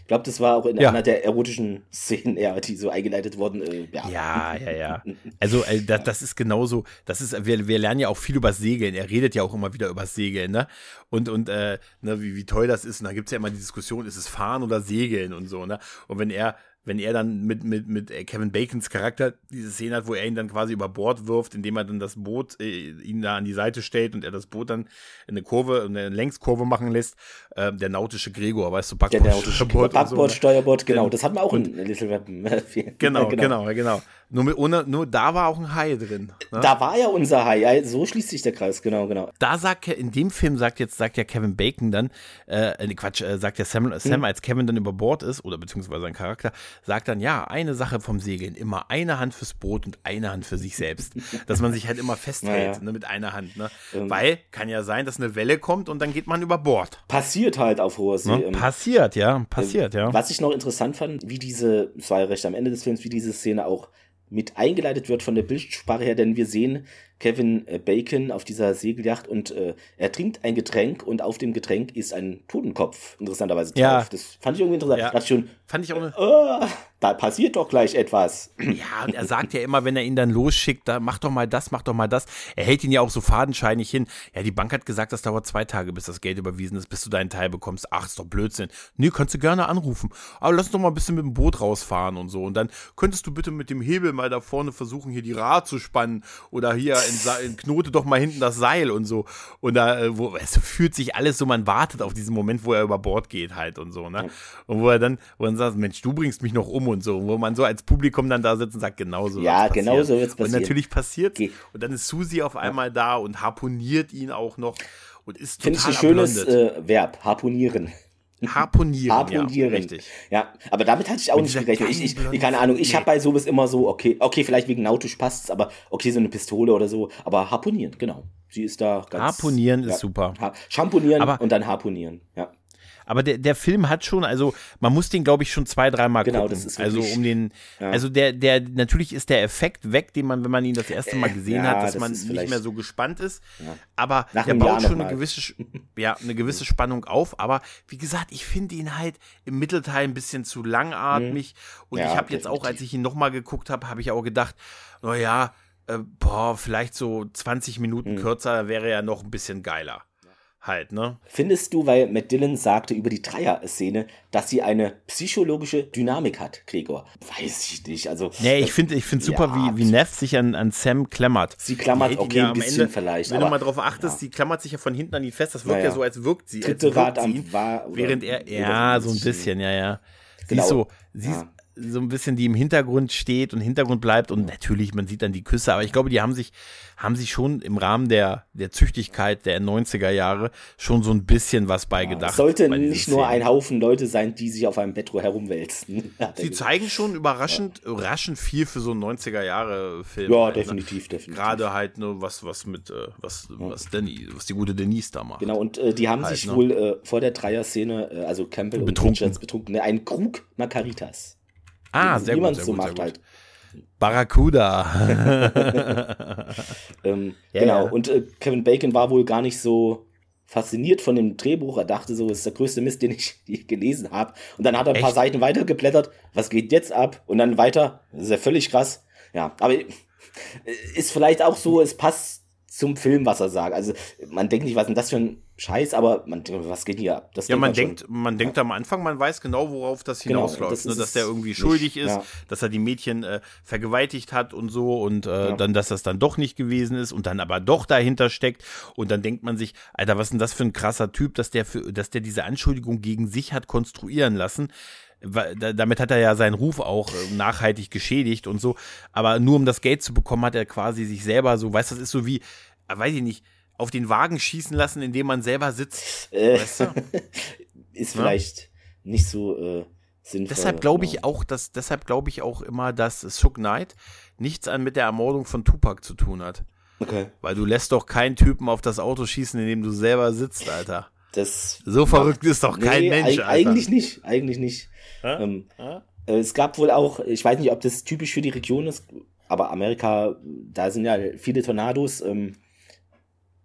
Ich glaube, das war auch in ja. einer der erotischen Szenen, ja, die so eingeleitet wurden. Äh, ja. ja, ja, ja. Also äh, das, das ist genauso, das ist, wir, wir lernen ja auch viel über Segeln. Er redet ja auch immer wieder über Segeln, ne? Und, und äh, ne, wie, wie toll das ist. Und da gibt es ja immer die Diskussion, ist es Fahren oder Segeln und so, ne? Und wenn er wenn er dann mit, mit, mit äh, Kevin Bacons Charakter diese Szene hat, wo er ihn dann quasi über Bord wirft, indem er dann das Boot äh, ihn da an die Seite stellt und er das Boot dann in eine Kurve, eine Längskurve machen lässt. Äh, der nautische Gregor, weißt du, Backbord, der nautische Backbord, so, ne? Steuerbord, genau. Das hat man auch in Little Weapon. genau, genau, genau, genau. Nur, mit, ohne, nur da war auch ein Hai drin. Ne? Da war ja unser Hai. Ja, so schließt sich der Kreis, genau, genau. Da sagt in dem Film sagt jetzt, sagt ja Kevin Bacon dann, äh, äh Quatsch, äh, sagt ja Sam, Sam hm. als Kevin dann über Bord ist, oder beziehungsweise sein Charakter, sagt dann, ja, eine Sache vom Segeln, immer eine Hand fürs Boot und eine Hand für sich selbst. dass man sich halt immer festhält, ja. ne, mit einer Hand. Ne? Ähm. Weil, kann ja sein, dass eine Welle kommt und dann geht man über Bord. Passiert halt auf hoher See. Ähm, passiert, ja, passiert, ähm, ja. Was ich noch interessant fand, wie diese, es war ja recht am Ende des Films, wie diese Szene auch mit eingeleitet wird von der Bildsprache her, denn wir sehen Kevin äh, Bacon auf dieser Segelyacht und äh, er trinkt ein Getränk und auf dem Getränk ist ein Totenkopf, interessanterweise drauf. Ja. Das fand ich irgendwie interessant. Ja. Dachte schon, fand ich auch. Äh, oh, da passiert doch gleich etwas. Ja, und er sagt ja immer, wenn er ihn dann losschickt, da mach doch mal das, mach doch mal das. Er hält ihn ja auch so fadenscheinig hin. Ja, die Bank hat gesagt, das dauert zwei Tage, bis das Geld überwiesen ist, bis du deinen Teil bekommst. Ach, ist doch Blödsinn. Nee, kannst du gerne anrufen. Aber lass doch mal ein bisschen mit dem Boot rausfahren und so. Und dann könntest du bitte mit dem Hebel mal da vorne versuchen, hier die Rad zu spannen oder hier Knote doch mal hinten das Seil und so. Und da, äh, wo, es fühlt sich alles so, man wartet auf diesen Moment, wo er über Bord geht halt und so, ne? Und wo er dann, wo er dann sagt, Mensch, du bringst mich noch um und so. Und wo man so als Publikum dann da sitzt und sagt, genauso. Ja, genau so wird es passieren. Und natürlich passiert Ge Und dann ist Susi auf einmal ja. da und harponiert ihn auch noch und ist total Finde ich ein schönes äh, Verb, harponieren. Harponieren. Harponieren. Ja, richtig. Ja, aber damit hatte ich auch Mit nicht gerechnet. Ich, ich, ich, keine Ahnung, ich nee. habe bei sowas immer so, okay, okay, vielleicht wegen nautisch passt es, aber okay, so eine Pistole oder so, aber harponieren, genau. Sie ist da ganz. Harponieren ja, ist super. Ha Schamponieren aber, und dann harponieren, ja. Aber der, der Film hat schon, also man muss den, glaube ich, schon zwei, dreimal genau, gucken. Das ist wirklich, also um den, ja. also der, der, natürlich ist der Effekt weg, den man, wenn man ihn das erste Mal gesehen ja, hat, dass das man nicht mehr so gespannt ist. Ja. Aber Nach der baut schon eine gewisse, ja, eine gewisse Spannung auf. Aber wie gesagt, ich finde ihn halt im Mittelteil ein bisschen zu langatmig. Mhm. Und ich habe jetzt auch, als ich ihn nochmal geguckt habe, habe ich auch gedacht, naja, äh, boah, vielleicht so 20 Minuten mhm. kürzer wäre ja noch ein bisschen geiler halt, ne? Findest du, weil Matt Dillon sagte über die Dreier-Szene, dass sie eine psychologische Dynamik hat, Gregor? Weiß ich nicht, also. Nee, ich finde ich find super, ja, wie, wie Neff sich an, an Sam klammert. Sie klammert, okay, ja ein bisschen Ende, vielleicht. Wenn aber, du mal drauf achtest, ja. sie klammert sich ja von hinten an ihn fest, das wirkt ja, ja so, als wirkt sie. Dritte Rad am war, Während er, ja, so ein bisschen, ja, ja. Sie genau. ist so, sie ist, so ein bisschen, die im Hintergrund steht und Hintergrund bleibt und natürlich, man sieht dann die Küsse, aber ich glaube, die haben sich, haben sich schon im Rahmen der, der Züchtigkeit der 90er Jahre schon so ein bisschen was beigedacht. Ja, sollte nicht nur ein Haufen Leute sein, die sich auf einem Betro herumwälzen. Sie zeigen schon überraschend, ja. überraschend viel für so einen 90er Jahre Film. Ja, halt, ne? definitiv, definitiv. Gerade halt nur was, was mit, äh, was, was Danny, was die gute Denise da macht. Genau, und äh, die haben halt, sich ne? wohl äh, vor der Dreier-Szene, äh, also Campbell betrunken. und Richards betrunken, ne, einen Krug Margaritas. Ah, sehr gut, sehr so gut, macht sehr halt. Barracuda. ähm, ja, genau, ja. und äh, Kevin Bacon war wohl gar nicht so fasziniert von dem Drehbuch. Er dachte so, das ist der größte Mist, den ich gelesen habe. Und dann hat er ein Echt? paar Seiten weitergeblättert. Was geht jetzt ab? Und dann weiter. Das ist ja völlig krass. Ja, aber äh, ist vielleicht auch so, es passt zum Film, was er sagt. Also man denkt nicht, was ist denn das für ein Scheiß, aber man, was geht hier ab? Das ja, man, denkt, schon. man denkt am Anfang, man weiß genau, worauf das genau, hinausläuft. Genau, das ne? Dass der irgendwie schuldig nicht, ist, ja. dass er die Mädchen äh, vergewaltigt hat und so und äh, ja. dann, dass das dann doch nicht gewesen ist und dann aber doch dahinter steckt. Und dann denkt man sich, Alter, was ist denn das für ein krasser Typ, dass der, für, dass der diese Anschuldigung gegen sich hat konstruieren lassen damit hat er ja seinen Ruf auch äh, nachhaltig geschädigt und so. Aber nur um das Geld zu bekommen, hat er quasi sich selber so, weißt du, das ist so wie, weiß ich nicht, auf den Wagen schießen lassen, indem man selber sitzt. Äh, weißt du? ist vielleicht ja? nicht so äh, sinnvoll. Deshalb glaube ich genau. auch, dass, deshalb glaube ich auch immer, dass Suge Knight nichts an mit der Ermordung von Tupac zu tun hat. Okay. Weil du lässt doch keinen Typen auf das Auto schießen, in dem du selber sitzt, Alter. Das so verrückt ist doch kein nee, Mensch. Alter. Eigentlich nicht, eigentlich nicht. Ähm, äh, es gab wohl auch, ich weiß nicht, ob das typisch für die Region ist, aber Amerika, da sind ja viele Tornados. Ähm,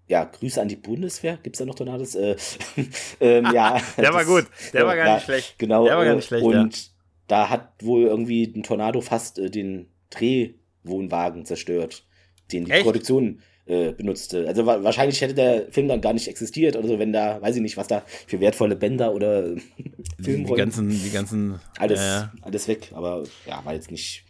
ja, Grüße an die Bundeswehr. Gibt es da noch Tornados? Äh, ähm, ja, der das, war gut, der war gar ja, nicht schlecht. Genau. Der war gar nicht schlecht. Und ja. da hat wohl irgendwie ein Tornado fast äh, den Drehwohnwagen zerstört, den die Echt? Produktion äh, benutzte. Also wa wahrscheinlich hätte der Film dann gar nicht existiert oder so, wenn da, weiß ich nicht, was da für wertvolle Bänder oder Filmrollen. Die ganzen, die ganzen. Alles, äh, alles weg, aber ja, war jetzt nicht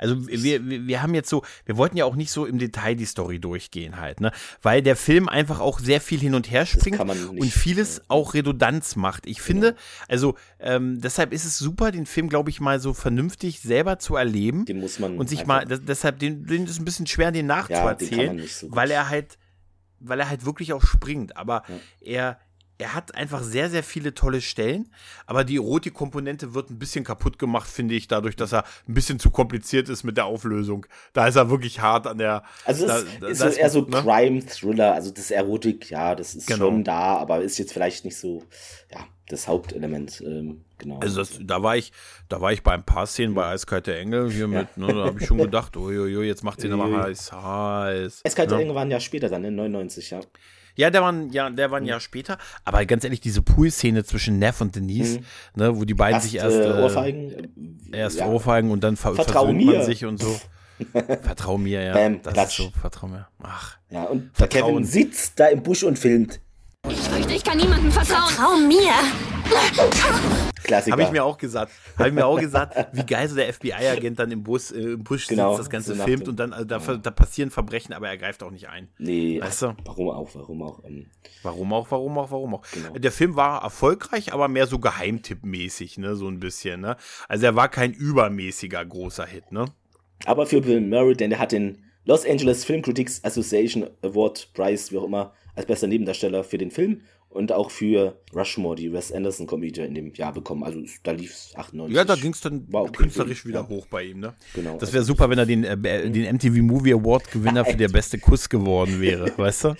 also wir, wir, wir haben jetzt so, wir wollten ja auch nicht so im Detail die Story durchgehen halt, ne? Weil der Film einfach auch sehr viel hin und her springt und vieles auch Redundanz macht. Ich finde, also ähm, deshalb ist es super, den Film, glaube ich, mal so vernünftig selber zu erleben. Den muss man. Und sich mal, das, deshalb, den, den ist ein bisschen schwer, den nachzuerzählen, ja, den so weil er halt, weil er halt wirklich auch springt. Aber ja. er er hat einfach sehr, sehr viele tolle Stellen, aber die Erotikkomponente wird ein bisschen kaputt gemacht, finde ich, dadurch, dass er ein bisschen zu kompliziert ist mit der Auflösung. Da ist er wirklich hart an der. Also es da, ist, da, ist eher so ne? Crime-Thriller, also das Erotik, ja, das ist genau. schon da, aber ist jetzt vielleicht nicht so, ja, das Hauptelement. Ähm, genau. Also das, da war ich, da war ich bei ein paar Szenen bei Eiskalte Engel hier ja. mit, ne, da habe ich schon gedacht, uiuiui, jetzt macht sie nochmal heiß, heiß. Eiskalte ne? Engel waren ja später dann, in 99, ja. Ja, der war, ja, der war ein mhm. Jahr später. Aber ganz ehrlich, diese Pool-Szene zwischen Neff und Denise, mhm. ne, wo die beiden erst, sich erst äh, Ohrfeigen. Erst ja. Ohrfeigen und dann ver Vertrau versöhnt mir. man sich und so. vertrau mir, ja. Bam, das Klatsch. ist so, vertrau mir. Ach. Ja, und der Kevin sitzt da im Busch und filmt. Ich fürchte, ich kann niemandem vertrauen. Vertrau mir. Klassiker. Habe ich mir auch gesagt. Habe ich mir auch gesagt, wie geil so der FBI-Agent dann im Bus, äh, im Busch genau, sitzt, das Ganze so filmt und dann, also da, da, passieren Verbrechen, aber er greift auch nicht ein. Nee, weißt du? warum auch, warum auch. Ähm, warum auch, warum auch, warum auch. Genau. Der Film war erfolgreich, aber mehr so Geheimtippmäßig, ne, so ein bisschen, ne. Also er war kein übermäßiger großer Hit, ne. Aber für Bill Murray, denn er hat den Los Angeles Film Critics Association Award Prize, wie auch immer, als bester Nebendarsteller für den Film und auch für Rushmore, die Wes Anderson Komödie in dem Jahr bekommen. Also da lief es 98. Ja, da ging es dann okay künstlerisch wieder ja. hoch bei ihm, ne? Genau. Das wäre super, wenn er den, äh, den MTV Movie Award Gewinner für der beste Kuss geworden wäre, weißt du?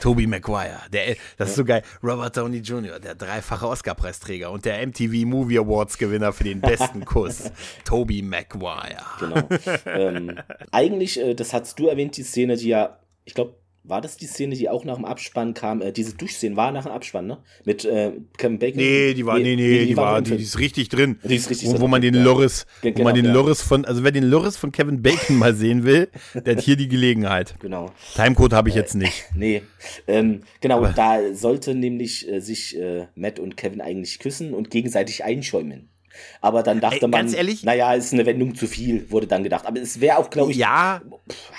Toby Maguire, der, das ist so geil. Robert Downey Jr., der dreifache Oscar-Preisträger und der MTV Movie Awards Gewinner für den besten Kuss, Toby Maguire. Genau. ähm, eigentlich, äh, das hast du erwähnt, die Szene, die ja, ich glaube, war das die Szene, die auch nach dem Abspann kam? Äh, diese Duschszene war nach dem Abspann, ne? Mit äh, Kevin Bacon? Nee, die war, nee, nee, nee die, die, war, die, die, ist richtig drin. Die ist richtig wo, drin. Wo man den ja. Loris, wo genau, man den ja. Loris von, also wer den Loris von Kevin Bacon mal sehen will, der hat hier die Gelegenheit. Genau. Timecode habe ich äh, jetzt nicht. Nee. Ähm, genau, Aber da sollte nämlich äh, sich äh, Matt und Kevin eigentlich küssen und gegenseitig einschäumen. Aber dann dachte Ey, man, ehrlich? naja, ist eine Wendung zu viel, wurde dann gedacht. Aber es wäre auch, glaube ich, ja. Pff,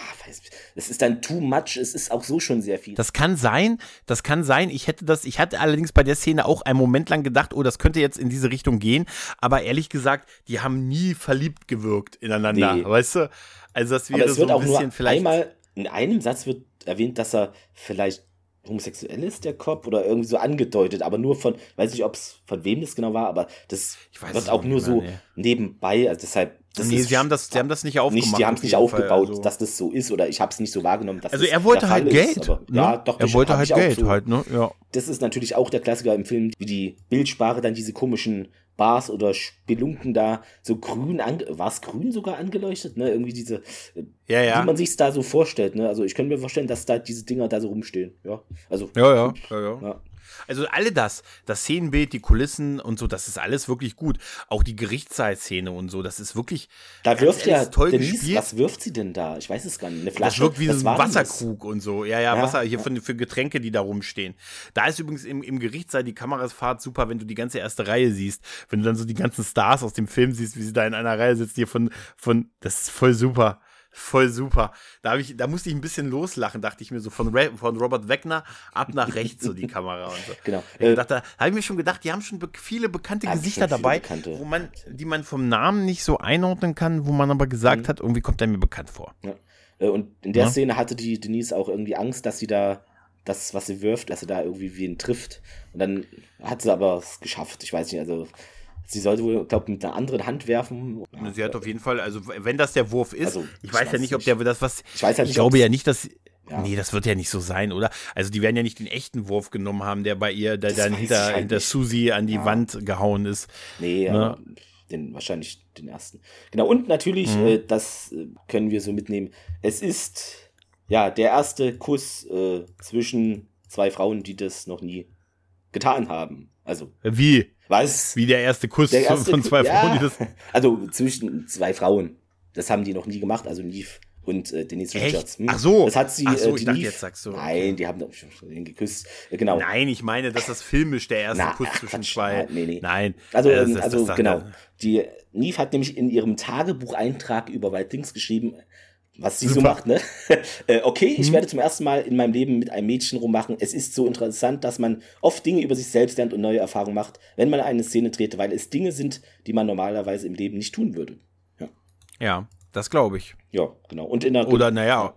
es ist dann too much, es ist auch so schon sehr viel. Das kann sein, das kann sein. Ich hätte das, ich hatte allerdings bei der Szene auch einen Moment lang gedacht, oh, das könnte jetzt in diese Richtung gehen. Aber ehrlich gesagt, die haben nie verliebt gewirkt ineinander, nee. weißt du? Also das wäre Aber es wird so ein bisschen vielleicht. Einmal in einem Satz wird erwähnt, dass er vielleicht homosexuell ist, der Cop, oder irgendwie so angedeutet, aber nur von, weiß nicht, ob es von wem das genau war, aber das wird auch nur mehr, so nee. nebenbei, also deshalb. Das nee, sie haben das, sie haben das nicht aufgemacht. Nicht, die haben es nicht aufgebaut, also. dass das so ist, oder ich habe es nicht so wahrgenommen, dass Also er wollte halt Geld. Ist, aber, ne? Ja, doch, er wollte halt Geld so. halt, ne? Ja. Das ist natürlich auch der Klassiker im Film, wie die Bildsprache dann diese komischen Bars oder Spelunken da so grün, war es grün sogar angeleuchtet, ne? Irgendwie diese, ja, ja. wie man sich da so vorstellt, ne? Also ich könnte mir vorstellen, dass da diese Dinger da so rumstehen, ja. Also. Ja, ja, ja, ja. ja. Also alle das, das Szenenbild, die Kulissen und so, das ist alles wirklich gut. Auch die Gerichtssaal-Szene und so, das ist wirklich. Da wirft ja toll Denise, gespielt. Was wirft sie denn da? Ich weiß es gar nicht. Eine Flasche. Das wirkt wie so ein Wasserkrug und so. Ja, ja, ja Wasser hier ja. Für, für, Getränke, die da rumstehen. Da ist übrigens im, im Gerichtssaal die Kamerasfahrt super, wenn du die ganze erste Reihe siehst. Wenn du dann so die ganzen Stars aus dem Film siehst, wie sie da in einer Reihe sitzen, hier von, von, das ist voll super. Voll super. Da, ich, da musste ich ein bisschen loslachen, dachte ich mir so, von, Re von Robert Wegner ab nach rechts so die Kamera und so. Genau. Äh, dachte, da habe ich mir schon gedacht, die haben schon be viele bekannte Gesichter dabei, bekannte. wo man, die man vom Namen nicht so einordnen kann, wo man aber gesagt mhm. hat, irgendwie kommt er mir bekannt vor. Ja. Äh, und in der ja. Szene hatte die Denise auch irgendwie Angst, dass sie da das, was sie wirft, dass sie da irgendwie wen trifft. Und dann hat sie aber es geschafft. Ich weiß nicht, also sie sollte wohl, glaube mit einer anderen Hand werfen. Sie hat auf jeden Fall, also wenn das der Wurf ist, also, ich, ich, weiß ja nicht, ob der das was. Ich weiß ja nicht. Ich glaube ja nicht, dass. Ja. Nee, das wird ja nicht so sein, oder? Also die werden ja nicht den echten Wurf genommen haben, der bei ihr, der das dann hinter, halt hinter Susi an die ja. Wand gehauen ist. Nee, ne? den, wahrscheinlich den ersten. Genau, und natürlich, mhm. äh, das äh, können wir so mitnehmen, es ist ja der erste Kuss äh, zwischen zwei Frauen, die das noch nie getan haben. Also. Wie? Was? Wie der erste Kuss der erste von zwei Kuss, Frauen, ja. die das. Also zwischen zwei Frauen. Das haben die noch nie gemacht, also Neve und äh, Denise Echt? Richards. Hm. Ach so. Das hat sie. Ach so, äh, ich dachte, jetzt sagst du. Nein, die haben doch schon geküsst. Äh, genau. Nein, ich meine, dass das filmisch der erste Na, Kuss ach, zwischen Quatsch, zwei. Nee, nee. Nein. Also, äh, das, also das genau. Die Neve hat nämlich in ihrem Tagebucheintrag über White Things geschrieben, was sie Super. so macht, ne? äh, okay, ich hm. werde zum ersten Mal in meinem Leben mit einem Mädchen rummachen. Es ist so interessant, dass man oft Dinge über sich selbst lernt und neue Erfahrungen macht, wenn man eine Szene dreht, weil es Dinge sind, die man normalerweise im Leben nicht tun würde. Ja. Ja, das glaube ich. Ja, genau. Und in der Oder naja.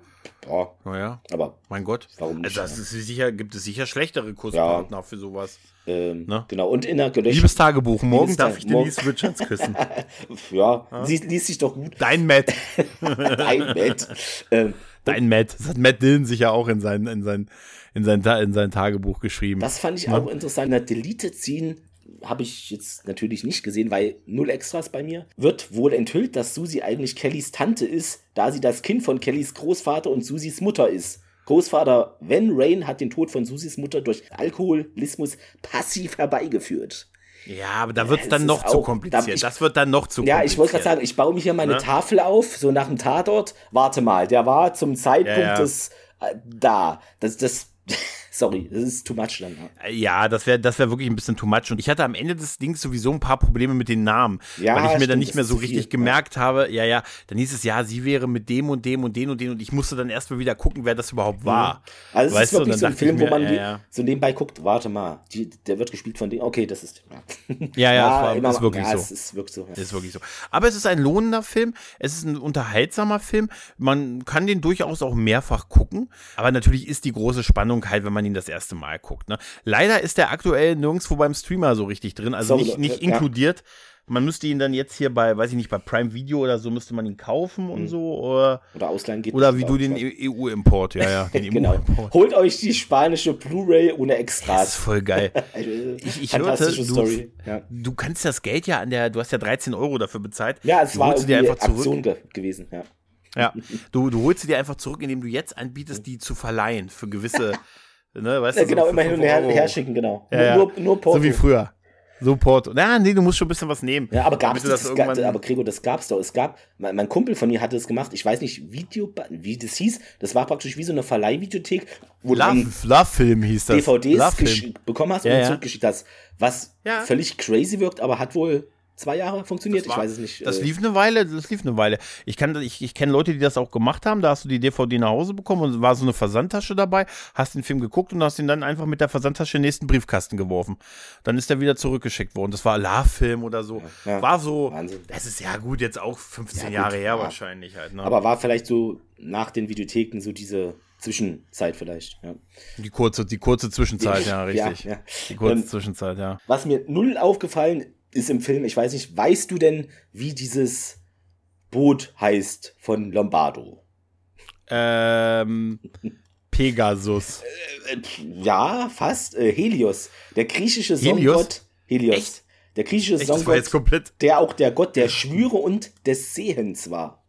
Ja. Naja. Aber. Mein Gott. Warum nicht? Also das ist sicher, gibt es sicher schlechtere Kurspartner ja. für sowas. Ähm, ne? Genau. Und in der Gelöschten. Liebes Tagebuch, morgen Liebes darf ich Denise Richards küssen. ja, ja. Sie liest sich doch gut. Dein Matt. Dein Matt. Ähm, Dein Matt. Das hat Matt Dillon sicher auch in sein, in sein, in sein, in sein Tagebuch geschrieben. Das fand ich ja. auch interessant. Der Deleted Scene habe ich jetzt natürlich nicht gesehen, weil null Extras bei mir. Wird wohl enthüllt, dass Susi eigentlich Kellys Tante ist, da sie das Kind von Kellys Großvater und Susis Mutter ist. Großvater Van Rain hat den Tod von Susis Mutter durch Alkoholismus passiv herbeigeführt. Ja, aber da wird es dann noch zu kompliziert. Da, ich, das wird dann noch zu kompliziert. Ja, ich wollte gerade sagen, ich baue mir hier meine ne? Tafel auf, so nach dem Tatort. Warte mal, der war zum Zeitpunkt ja, ja. des äh, da. Das, das Sorry, das ist too much dann. Ja, das wäre das wär wirklich ein bisschen too much. Und ich hatte am Ende des Dings sowieso ein paar Probleme mit den Namen. Ja, weil ich mir stimmt, dann nicht mehr so richtig viel, gemerkt ja. habe, ja, ja, dann hieß es ja, sie wäre mit dem und dem und den und den und ich musste dann erstmal wieder gucken, wer das überhaupt war. Mhm. Also es weißt ist wirklich so ein Film, mir, wo man ja, ja. so nebenbei guckt, warte mal, die, der wird gespielt von dem, okay, das ist. Ja, ja, ja, es war, immer, ist wirklich so. Es ist wirklich so. Es ist wirklich so. Aber es ist ein lohnender Film, es ist ein unterhaltsamer Film. Man kann den durchaus auch mehrfach gucken, aber natürlich ist die große Spannung halt, wenn man ihn das erste Mal guckt. Ne? Leider ist der aktuell nirgendwo beim Streamer so richtig drin, also so, nicht, nicht ja. inkludiert. Man müsste ihn dann jetzt hier bei, weiß ich nicht, bei Prime Video oder so müsste man ihn kaufen und mhm. so. Oder, oder ausleihen geht Oder wie du den EU-Import, ja, ja. Den genau. Holt euch die spanische Blu-ray ohne Extras. Das ist voll geil. ich, ich hörte, du, ja. du kannst das Geld ja an der, du hast ja 13 Euro dafür bezahlt. Ja, es du war dir einfach Aktion ge gewesen, ja. Ja, du, du holst sie dir einfach zurück, indem du jetzt anbietest, die zu verleihen für gewisse Ne, weißt ja, du, genau, so immer hin und her, her, schicken, genau. Ja, nur, nur, Porto. So wie früher. So Porto. Na, nee, du musst schon ein bisschen was nehmen. Ja, aber gab es das, das irgendwann... aber Gregor, das gab's doch. Es gab, mein, mein, Kumpel von mir hatte es gemacht, ich weiß nicht, Video, wie das hieß, das war praktisch wie so eine Verleihvideothek, wo Love, du Love Film hieß das. DVDs bekommen hast und zurückgeschickt hast, was völlig crazy wirkt, aber hat wohl zwei Jahre funktioniert, war, ich weiß es nicht. Das äh. lief eine Weile, das lief eine Weile. Ich kann, ich, ich kenne Leute, die das auch gemacht haben. Da hast du die DVD nach Hause bekommen und war so eine Versandtasche dabei, hast den Film geguckt und hast ihn dann einfach mit der Versandtasche in den nächsten Briefkasten geworfen. Dann ist er wieder zurückgeschickt worden. Das war Love-Film oder so. Ja, war so. Wahnsinn. Das ist ja gut, jetzt auch 15 ja, Jahre her ja. wahrscheinlich halt. Ne? Aber war vielleicht so nach den Videotheken so diese Zwischenzeit vielleicht. Ja. Die kurze, die kurze Zwischenzeit, ja, richtig. Ja, die kurze ähm, Zwischenzeit, ja. Was mir null aufgefallen ist im Film, ich weiß nicht, weißt du denn, wie dieses Boot heißt von Lombardo? Ähm, Pegasus. Äh, ja, fast. Äh, Helios. Der griechische Songgott. Helios. Echt? Der griechische Echt? Songgott, der auch der Gott der Schwüre und des Sehens war.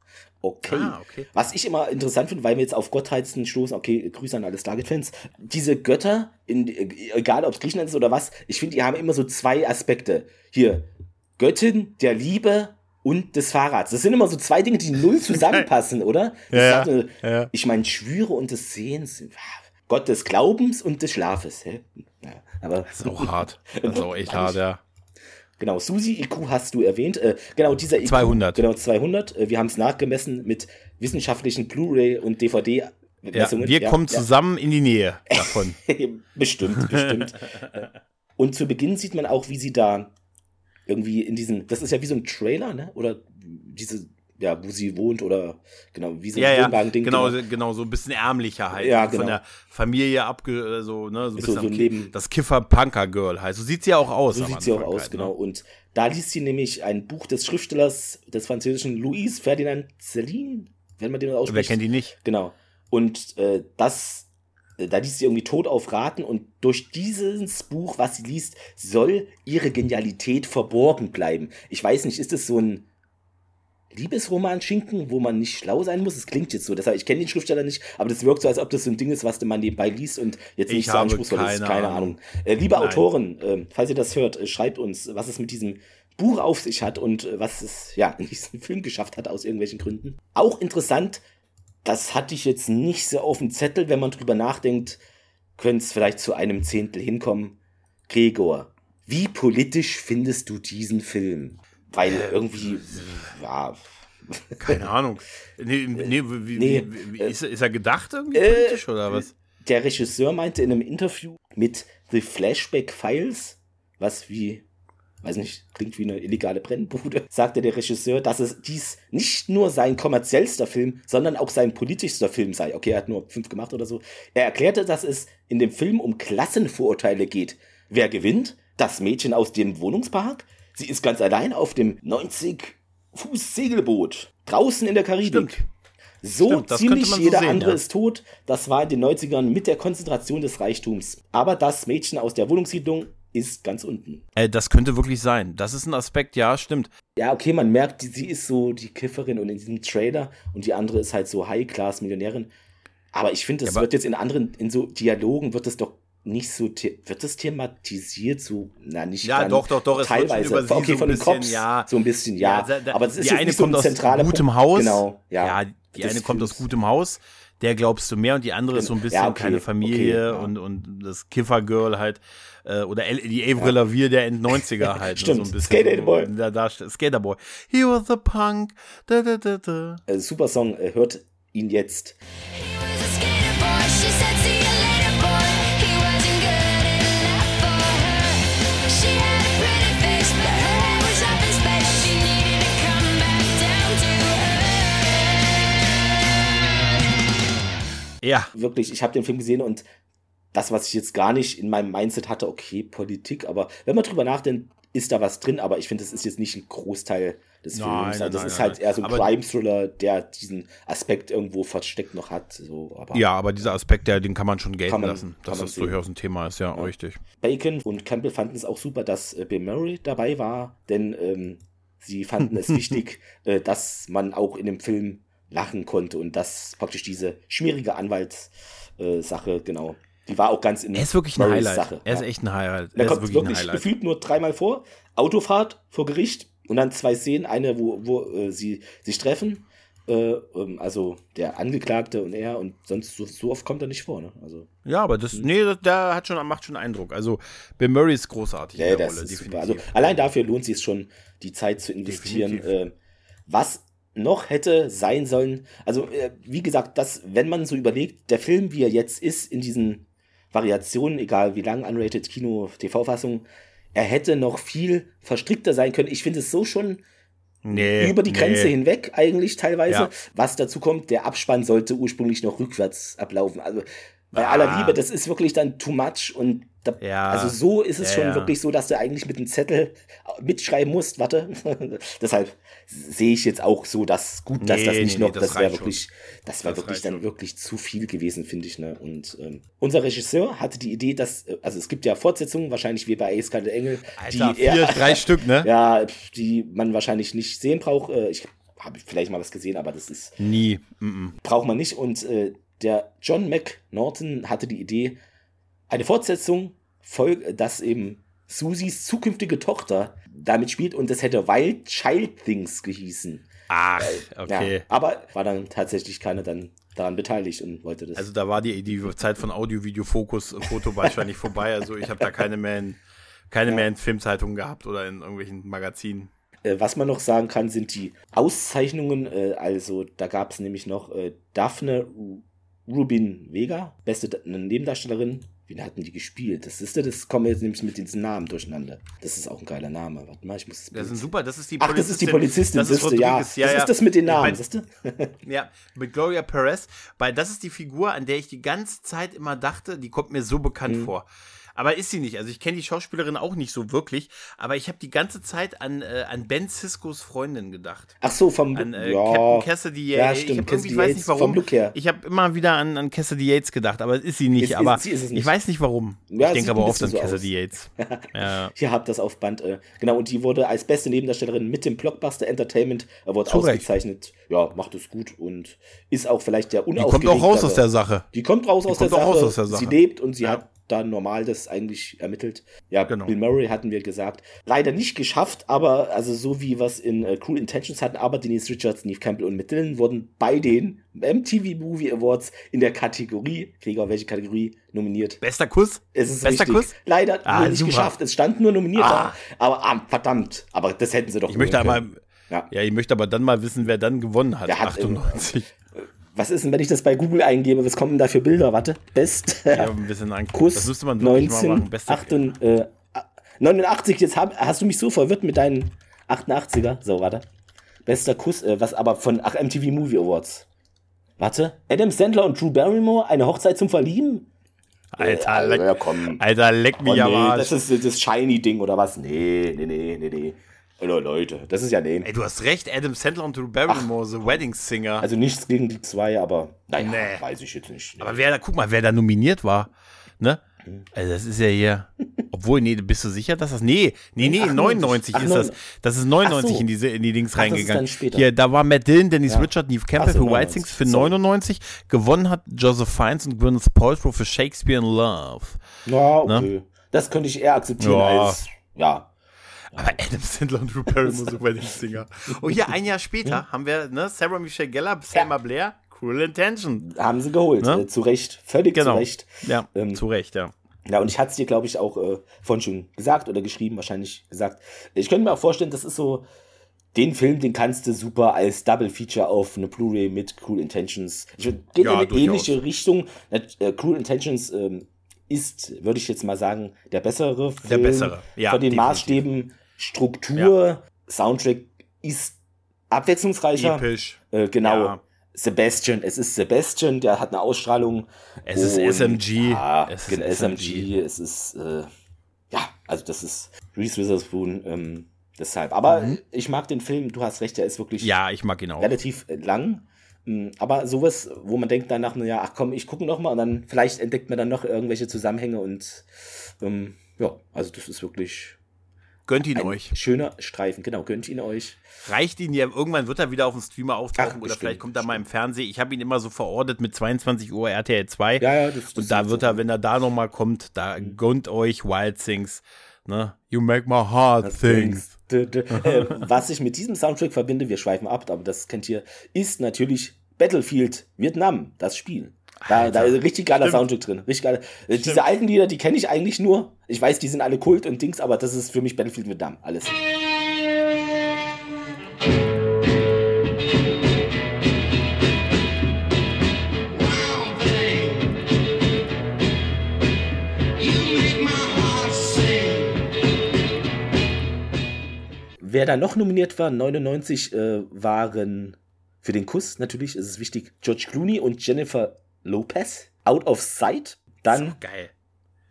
Okay. Ah, okay. Was ich immer interessant finde, weil wir jetzt auf Gottheiten stoßen, okay, Grüße an alle Stargate-Fans. Diese Götter, in, egal ob es Griechenland ist oder was, ich finde, die haben immer so zwei Aspekte. Hier, Göttin der Liebe und des Fahrrads. Das sind immer so zwei Dinge, die null zusammenpassen, oder? Ja, ja, ja. Ich meine, Schwüre und des Sehens. Gott des Glaubens und des Schlafes. Ja, aber das ist auch hart. Das ist auch echt hart, ja. Genau, Susi IQ hast du erwähnt. Äh, genau, dieser IQ. 200. Genau, 200. Äh, wir haben es nachgemessen mit wissenschaftlichen Blu-ray und DVD. Ja, wir ja, kommen ja. zusammen in die Nähe davon. bestimmt, bestimmt. und zu Beginn sieht man auch, wie sie da irgendwie in diesen, das ist ja wie so ein Trailer, ne? Oder diese ja, wo sie wohnt oder genau, wie so ein ja, Wohnwagen-Ding. Genau, genau, genau, so ein bisschen ärmlicher halt. Ja, genau. Von der Familie abge, so, ne, so ein bisschen so, so Leben. Das Kiffer-Punker-Girl halt. So sieht sie ja auch aus. So sieht sie auch aus, halt, genau. Ne? Und da liest sie nämlich ein Buch des Schriftstellers, des französischen Louis Ferdinand Celine, wenn man den ausspricht. Wer kennt die nicht? Genau. Und äh, das, äh, da liest sie irgendwie tot auf Raten und durch dieses Buch, was sie liest, soll ihre Genialität verborgen bleiben. Ich weiß nicht, ist das so ein Liebesroman schinken, wo man nicht schlau sein muss. Es klingt jetzt so. Deshalb, ich kenne den Schriftsteller nicht, aber das wirkt so, als ob das so ein Ding ist, was man nebenbei liest und jetzt nicht ich so anspruchsvoll ist. Keine Ahnung. Ahnung. Äh, liebe Nein. Autoren, äh, falls ihr das hört, äh, schreibt uns, was es mit diesem Buch auf sich hat und äh, was es ja in diesem Film geschafft hat aus irgendwelchen Gründen. Auch interessant, das hatte ich jetzt nicht so auf dem Zettel, wenn man drüber nachdenkt, könnte es vielleicht zu einem Zehntel hinkommen. Gregor, wie politisch findest du diesen Film? Weil äh, irgendwie, ja. Keine Ahnung. Nee, nee, wie, nee wie, wie, ist, ist, er gedacht irgendwie äh, politisch oder was? Der Regisseur meinte in einem Interview mit The Flashback Files, was wie, weiß nicht, klingt wie eine illegale Brennbude, sagte der Regisseur, dass es dies nicht nur sein kommerziellster Film, sondern auch sein politischster Film sei. Okay, er hat nur fünf gemacht oder so. Er erklärte, dass es in dem Film um Klassenvorurteile geht. Wer gewinnt? Das Mädchen aus dem Wohnungspark? Sie ist ganz allein auf dem 90-Fuß-Segelboot draußen in der Karibik. Stimmt. So Stimmt, ziemlich so jeder sehen, andere ja. ist tot. Das war in den 90ern mit der Konzentration des Reichtums. Aber das Mädchen aus der Wohnungssiedlung ist ganz unten. Äh, das könnte wirklich sein. Das ist ein Aspekt, ja, stimmt. Ja, okay, man merkt, sie ist so die Kifferin und in diesem Trailer und die andere ist halt so High-Class-Millionärin. Aber ich finde, das ja, wird jetzt in anderen, in so Dialogen wird es doch nicht so wird das thematisiert so na nicht ja doch doch doch teilweise. es okay so von den Cops ja. so ein bisschen ja, ja da, da, aber das ist die eine nicht kommt so ein aus gutem Punkt. Haus. Genau ja, ja die eine kommt aus gutem Haus. Der glaubst du mehr und die andere ist so ein bisschen ja, okay, keine Familie okay, und und das Kiffergirl halt äh, oder die Avril Lavier der End 90er halt Stimmt. so ein bisschen Skaterboy. da, da, Skaterboy. He was a punk da, da, da, da. Äh, super Song äh, hört ihn jetzt. He was a skaterboy, she said Ja. Wirklich, ich habe den Film gesehen und das, was ich jetzt gar nicht in meinem Mindset hatte, okay, Politik, aber wenn man drüber nachdenkt, ist da was drin, aber ich finde, das ist jetzt nicht ein Großteil des nein, Films. Nein, das nein, ist halt eher so ein Crime-Thriller, der diesen Aspekt irgendwo versteckt noch hat. So, aber, ja, aber dieser Aspekt, der, den kann man schon gelten man, lassen, dass das sehen. durchaus ein Thema ist, ja, ja, richtig. Bacon und Campbell fanden es auch super, dass äh, Bill Murray dabei war, denn ähm, sie fanden es wichtig, äh, dass man auch in dem Film lachen konnte und das praktisch diese schmierige Anwaltssache, äh, genau. Die war auch ganz in Er ist wirklich ein Highlight. Sache. Er ist echt ein Highlight. Er, er kommt wirklich, gefühlt nur dreimal vor. Autofahrt vor Gericht und dann zwei Szenen, eine, wo, wo äh, sie sich treffen. Äh, ähm, also der Angeklagte und er und sonst so, so, oft kommt er nicht vor. Ne? Also, ja, aber das, hm. nee, der hat schon, macht schon Eindruck. Also Bill Murray ist großartig ja, in der Rolle, definitiv. Also allein dafür lohnt sich es schon, die Zeit zu investieren. Äh, was noch hätte sein sollen. Also, äh, wie gesagt, das, wenn man so überlegt, der Film, wie er jetzt ist, in diesen Variationen, egal wie lang, unrated Kino, TV-Fassung, er hätte noch viel verstrickter sein können. Ich finde es so schon nee, über die Grenze nee. hinweg eigentlich teilweise. Ja. Was dazu kommt, der Abspann sollte ursprünglich noch rückwärts ablaufen. Also bei ah. aller Liebe, das ist wirklich dann too much und da, ja. Also so ist es ja, schon ja. wirklich so, dass du eigentlich mit einem Zettel mitschreiben musst. Warte. Deshalb sehe ich jetzt auch so, dass gut, dass nee, das nicht nee, noch, das, das wäre wirklich, das wäre wirklich dann schon. wirklich zu viel gewesen, finde ich. Ne? Und ähm, unser Regisseur hatte die Idee, dass, äh, also es gibt ja Fortsetzungen, wahrscheinlich wie bei Eiskalte Engel, Alter, die vier, er, drei Stück, ne? Ja, die man wahrscheinlich nicht sehen braucht. Äh, ich habe vielleicht mal was gesehen, aber das ist nie. Mm -mm. Braucht man nicht. Und äh, der John McNaughton hatte die Idee, eine Fortsetzung, dass eben Susis zukünftige Tochter damit spielt und das hätte Wild Child Things gehießen. Ach, okay. Ja, aber war dann tatsächlich keiner dann daran beteiligt und wollte das. Also da war die, die Zeit von Audio, Video, Fokus, Foto wahrscheinlich vorbei. Also ich habe da keine mehr in keine ja. mehr in Filmzeitungen gehabt oder in irgendwelchen Magazinen. Äh, was man noch sagen kann, sind die Auszeichnungen. Äh, also da gab es nämlich noch äh, Daphne Rubin Vega, beste Nebendarstellerin. Wie hatten die gespielt? Das ist das kommen jetzt nämlich mit diesen Namen durcheinander. Das ist auch ein geiler Name. Warte mal, ich muss das ist super, das ist die Polizistin. Ach, das ist die Polizistin, das ist ja. ja. Das ja. ist das mit den Namen, siehst du? ja, mit Gloria Perez, weil das ist die Figur, an der ich die ganze Zeit immer dachte, die kommt mir so bekannt mhm. vor. Aber ist sie nicht. Also ich kenne die Schauspielerin auch nicht so wirklich, aber ich habe die ganze Zeit an, äh, an Ben Siskos Freundin gedacht. Ach so, vom an, äh, ja. Captain Cassidy Yates. Ja, stimmt. Ich, Cassidy ich weiß nicht warum. Vom Look her. Ich habe immer wieder an, an Cassidy Yates gedacht, aber ist sie nicht. Ist, aber ist, sie ist nicht. ich weiß nicht warum. Ja, ich denke aber oft an so Cassidy. Yates. ja. Hier habt das auf Band. Äh, genau, und die wurde als beste Nebendarstellerin mit dem Blockbuster Entertainment Award Zurecht. ausgezeichnet. Ja, macht es gut und ist auch vielleicht der unaufgeregtere. Die kommt auch raus aus der Sache. Die kommt raus, die aus, kommt der raus aus der Sache. Sie lebt und sie ja. hat da normal das eigentlich ermittelt. Ja, genau. Bill Murray hatten wir gesagt. Leider nicht geschafft, aber also so wie was in äh, Cruel Intentions hatten, aber Denise Richards, Neve Campbell und Matt Dillon wurden bei den MTV Movie Awards in der Kategorie, Krieger, welche Kategorie nominiert? Bester Kuss? Es ist Bester richtig. Kuss? Leider ah, nicht super. geschafft. Es stand nur nominiert ah. aber ah, verdammt, aber das hätten sie doch Ich möchte aber ja. ja, ich möchte aber dann mal wissen, wer dann gewonnen hat. Der hat 98 was ist denn, wenn ich das bei Google eingebe? Was kommen denn da für Bilder? Warte. Best. Ja, ein bisschen Kuss. Das müsste man 19, mal machen. Beste 8, äh, 89. Jetzt hab, hast du mich so verwirrt mit deinen 88er. So, warte. Bester Kuss, äh, was aber von ach, MTV Movie Awards. Warte. Adam Sandler und Drew Barrymore, eine Hochzeit zum Verlieben? Alter, äh, leck, ja, komm. Alter, leck mich oh, nee, am Arsch. Das ist das Shiny-Ding oder was? Nee, nee, nee, nee, nee. Hallo Leute, das ist ja nee. Ey, du hast recht, Adam Sandler und Drew Barrymore, Ach, The Wedding Singer. Also nichts gegen die zwei, aber naja, nee. weiß ich jetzt nicht. Aber wer da, guck mal, wer da nominiert war, ne? Also das ist ja hier, obwohl, nee, bist du sicher, dass das, nee, nee, nee, 99 Ach, ist das, das ist 99 so. in diese, in die Dings Ach, reingegangen. Hier, da war Matt Dillon, Dennis ja. Richard, Neve Campbell so, für White Things für 99, gewonnen hat Joseph Fiennes und Gwyneth Paltrow für Shakespeare in Love. Ja, okay. Ne? Das könnte ich eher akzeptieren ja. als, ja, aber Adam Sandler und Drew Barrymore so Wedding Singer. Oh, hier ein Jahr später haben wir ne, Sarah Michelle Gellar, Selma ja. Blair, Cruel Intention. Haben sie geholt, ne? äh, zu Recht, völlig genau. zu Recht. Ja, ähm, zu Recht, ja. Ja, und ich hatte es dir, glaube ich, auch äh, vorhin schon gesagt oder geschrieben, wahrscheinlich gesagt. Ich könnte mir auch vorstellen, das ist so, den Film, den kannst du super als Double Feature auf eine Blu-ray mit Cruel Intentions. Ich geht ja, in eine durchaus. ähnliche Richtung. Äh, Cruel Intentions ähm, ist, würde ich jetzt mal sagen, der bessere Film. Der bessere, ja. Von den definitiv. Maßstäben Struktur, ja. Soundtrack ist abwechslungsreicher. Episch. Äh, genau. Ja. Sebastian, es ist Sebastian, der hat eine Ausstrahlung. Es ist SMG. Ja, es ist SMG. Es ist, äh, ja, also das ist Reese Witherspoon. Ähm, deshalb. Aber mhm. ich mag den Film, du hast recht, der ist wirklich ja, ich mag ihn auch. relativ lang. Mm, aber sowas, wo man denkt danach, ja, ach komm, ich gucke noch mal und dann vielleicht entdeckt man dann noch irgendwelche Zusammenhänge und ähm, ja, also das ist wirklich Gönnt ihn Ein euch. Schöner Streifen, genau, gönnt ihn euch. Reicht ihn ja, irgendwann wird er wieder auf dem Streamer auftauchen Ach, oder bestimmt, vielleicht kommt er mal im Fernsehen. Ich habe ihn immer so verortet mit 22 Uhr RTL 2. Ja, ja, das, das Und da wird er, wenn er da nochmal kommt, da mhm. gönnt euch Wild Things. Ne? You make my heart things. äh, was ich mit diesem Soundtrack verbinde, wir schweifen ab, aber das kennt ihr, ist natürlich Battlefield Vietnam, das Spiel. Da, da ist richtig geiler Stimmt. Soundtrack drin. Richtig geiler. Äh, diese alten Lieder, die kenne ich eigentlich nur. Ich weiß, die sind alle Kult und Dings, aber das ist für mich Battlefield mit Damm. Alles. Wer da noch nominiert war, 99 äh, waren für den Kuss natürlich, ist es wichtig, George Clooney und Jennifer Lopez, Out of Sight, dann.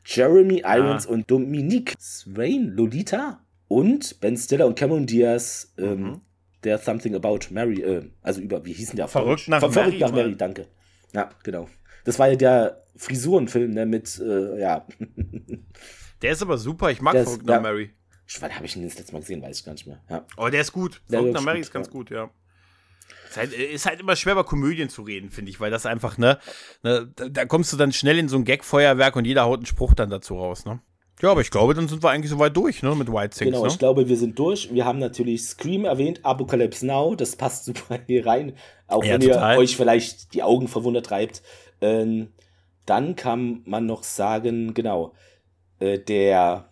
Jeremy Irons ah. und Dominique Swain, Lolita und Ben Stiller und Cameron Diaz, ähm, mhm. der Something About Mary, äh, also über, wie hießen der? Verrückt nach Ver Mary. Verrückt nach Mary, danke. Ja, genau. Das war ja der Frisurenfilm, ne, mit, äh, ja. Der ist aber super, ich mag der Verrückt nach ja, Mary. Wann habe ich ihn das letzte Mal gesehen, weiß ich gar nicht mehr. Ja. Oh, der ist gut. Verrückt nach Mary ist ganz ja. gut, ja. Ist halt, ist halt immer schwer, über Komödien zu reden, finde ich, weil das einfach, ne, ne da, da, kommst du dann schnell in so ein Gag-Feuerwerk und jeder haut einen Spruch dann dazu raus, ne? Ja, aber ich glaube, dann sind wir eigentlich soweit durch, ne, mit White Things. Genau, ne? ich glaube, wir sind durch. Wir haben natürlich Scream erwähnt, Apocalypse Now, das passt super hier rein. Auch ja, wenn total. ihr euch vielleicht die Augen verwundert treibt. Ähm, dann kann man noch sagen, genau, äh, der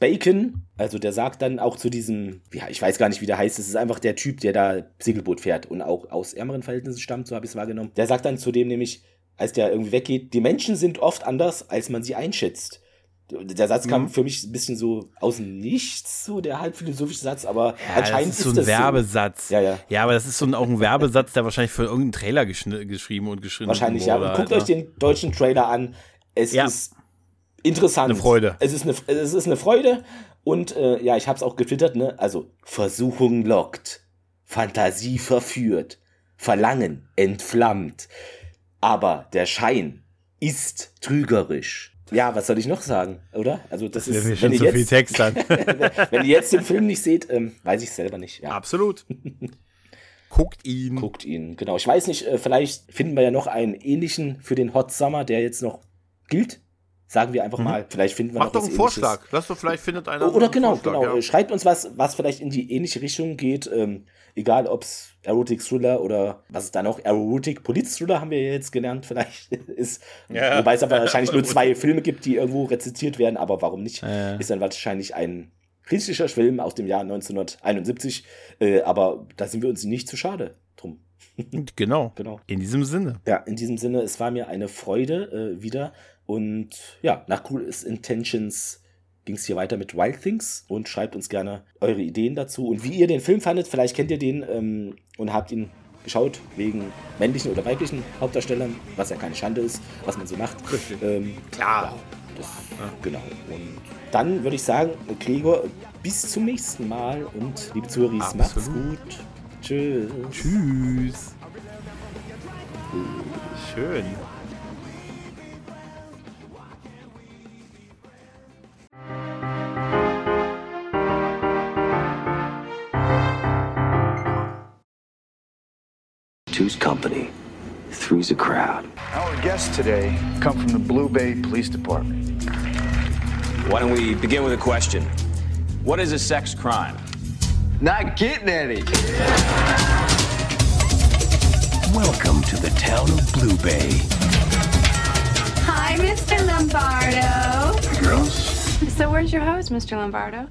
Bacon, also der sagt dann auch zu diesem, ja, ich weiß gar nicht, wie der heißt, es ist einfach der Typ, der da Segelboot fährt und auch aus ärmeren Verhältnissen stammt, so habe ich es wahrgenommen. Der sagt dann zu dem nämlich, als der irgendwie weggeht, die Menschen sind oft anders, als man sie einschätzt. Der Satz kam mhm. für mich ein bisschen so aus dem Nichts, so der halb philosophische Satz, aber ja, anscheinend das ist so ein Werbesatz. So. Ja, ja. ja, aber das ist so ein, auch ein Werbesatz, der wahrscheinlich für irgendeinen Trailer geschrieben und geschrieben wurde. Wahrscheinlich, ja. Und guckt halt, euch den deutschen Trailer an. Es ja. ist interessant. Eine Freude. Es ist eine, es ist eine Freude und äh, ja, ich habe es auch getwittert, ne? Also Versuchung lockt, Fantasie verführt, Verlangen entflammt, aber der Schein ist trügerisch. Ja, was soll ich noch sagen, oder? Also das, das ist, wenn ihr so jetzt, viel Text an. wenn ihr jetzt den Film nicht seht, ähm, weiß ich selber nicht. Ja. Absolut. Guckt ihn. Guckt ihn, genau. Ich weiß nicht, äh, vielleicht finden wir ja noch einen ähnlichen für den Hot Summer, der jetzt noch gilt. Sagen wir einfach mhm. mal, vielleicht finden wir noch doch einen Vorschlag. Lass doch vielleicht findet einer. Oder genau, Vorschlag, genau. Ja. Schreibt uns was, was vielleicht in die ähnliche Richtung geht. Ähm, egal, ob es Erotic Thriller oder was ist da noch? Erotic Police Thriller haben wir jetzt gelernt, vielleicht ist. Ja. Wobei es aber wahrscheinlich nur zwei Filme gibt, die irgendwo rezitiert werden, aber warum nicht? Ja. Ist dann wahrscheinlich ein kritischer Film aus dem Jahr 1971. Äh, aber da sind wir uns nicht zu schade drum. Genau. genau. In diesem Sinne. Ja, in diesem Sinne, es war mir eine Freude äh, wieder und ja, nach Coolest Intentions ging es hier weiter mit Wild Things und schreibt uns gerne eure Ideen dazu und wie ihr den Film fandet. Vielleicht kennt ihr den ähm, und habt ihn geschaut wegen männlichen oder weiblichen Hauptdarstellern, was ja keine Schande ist, was man so macht. Ähm, Klar. Das, ja. Genau. Und dann würde ich sagen, Gregor, bis zum nächsten Mal und liebe Zuhörer, macht's gut. Tschüss. Tschüss. Schön. Two's company three's a crowd. Our guests today come from the Blue Bay Police Department. Why don't we begin with a question? What is a sex crime? Not getting any. Welcome to the town of Blue Bay. Hi, Mr. Lombardo. Girls. So where's your hose, Mr. Lombardo?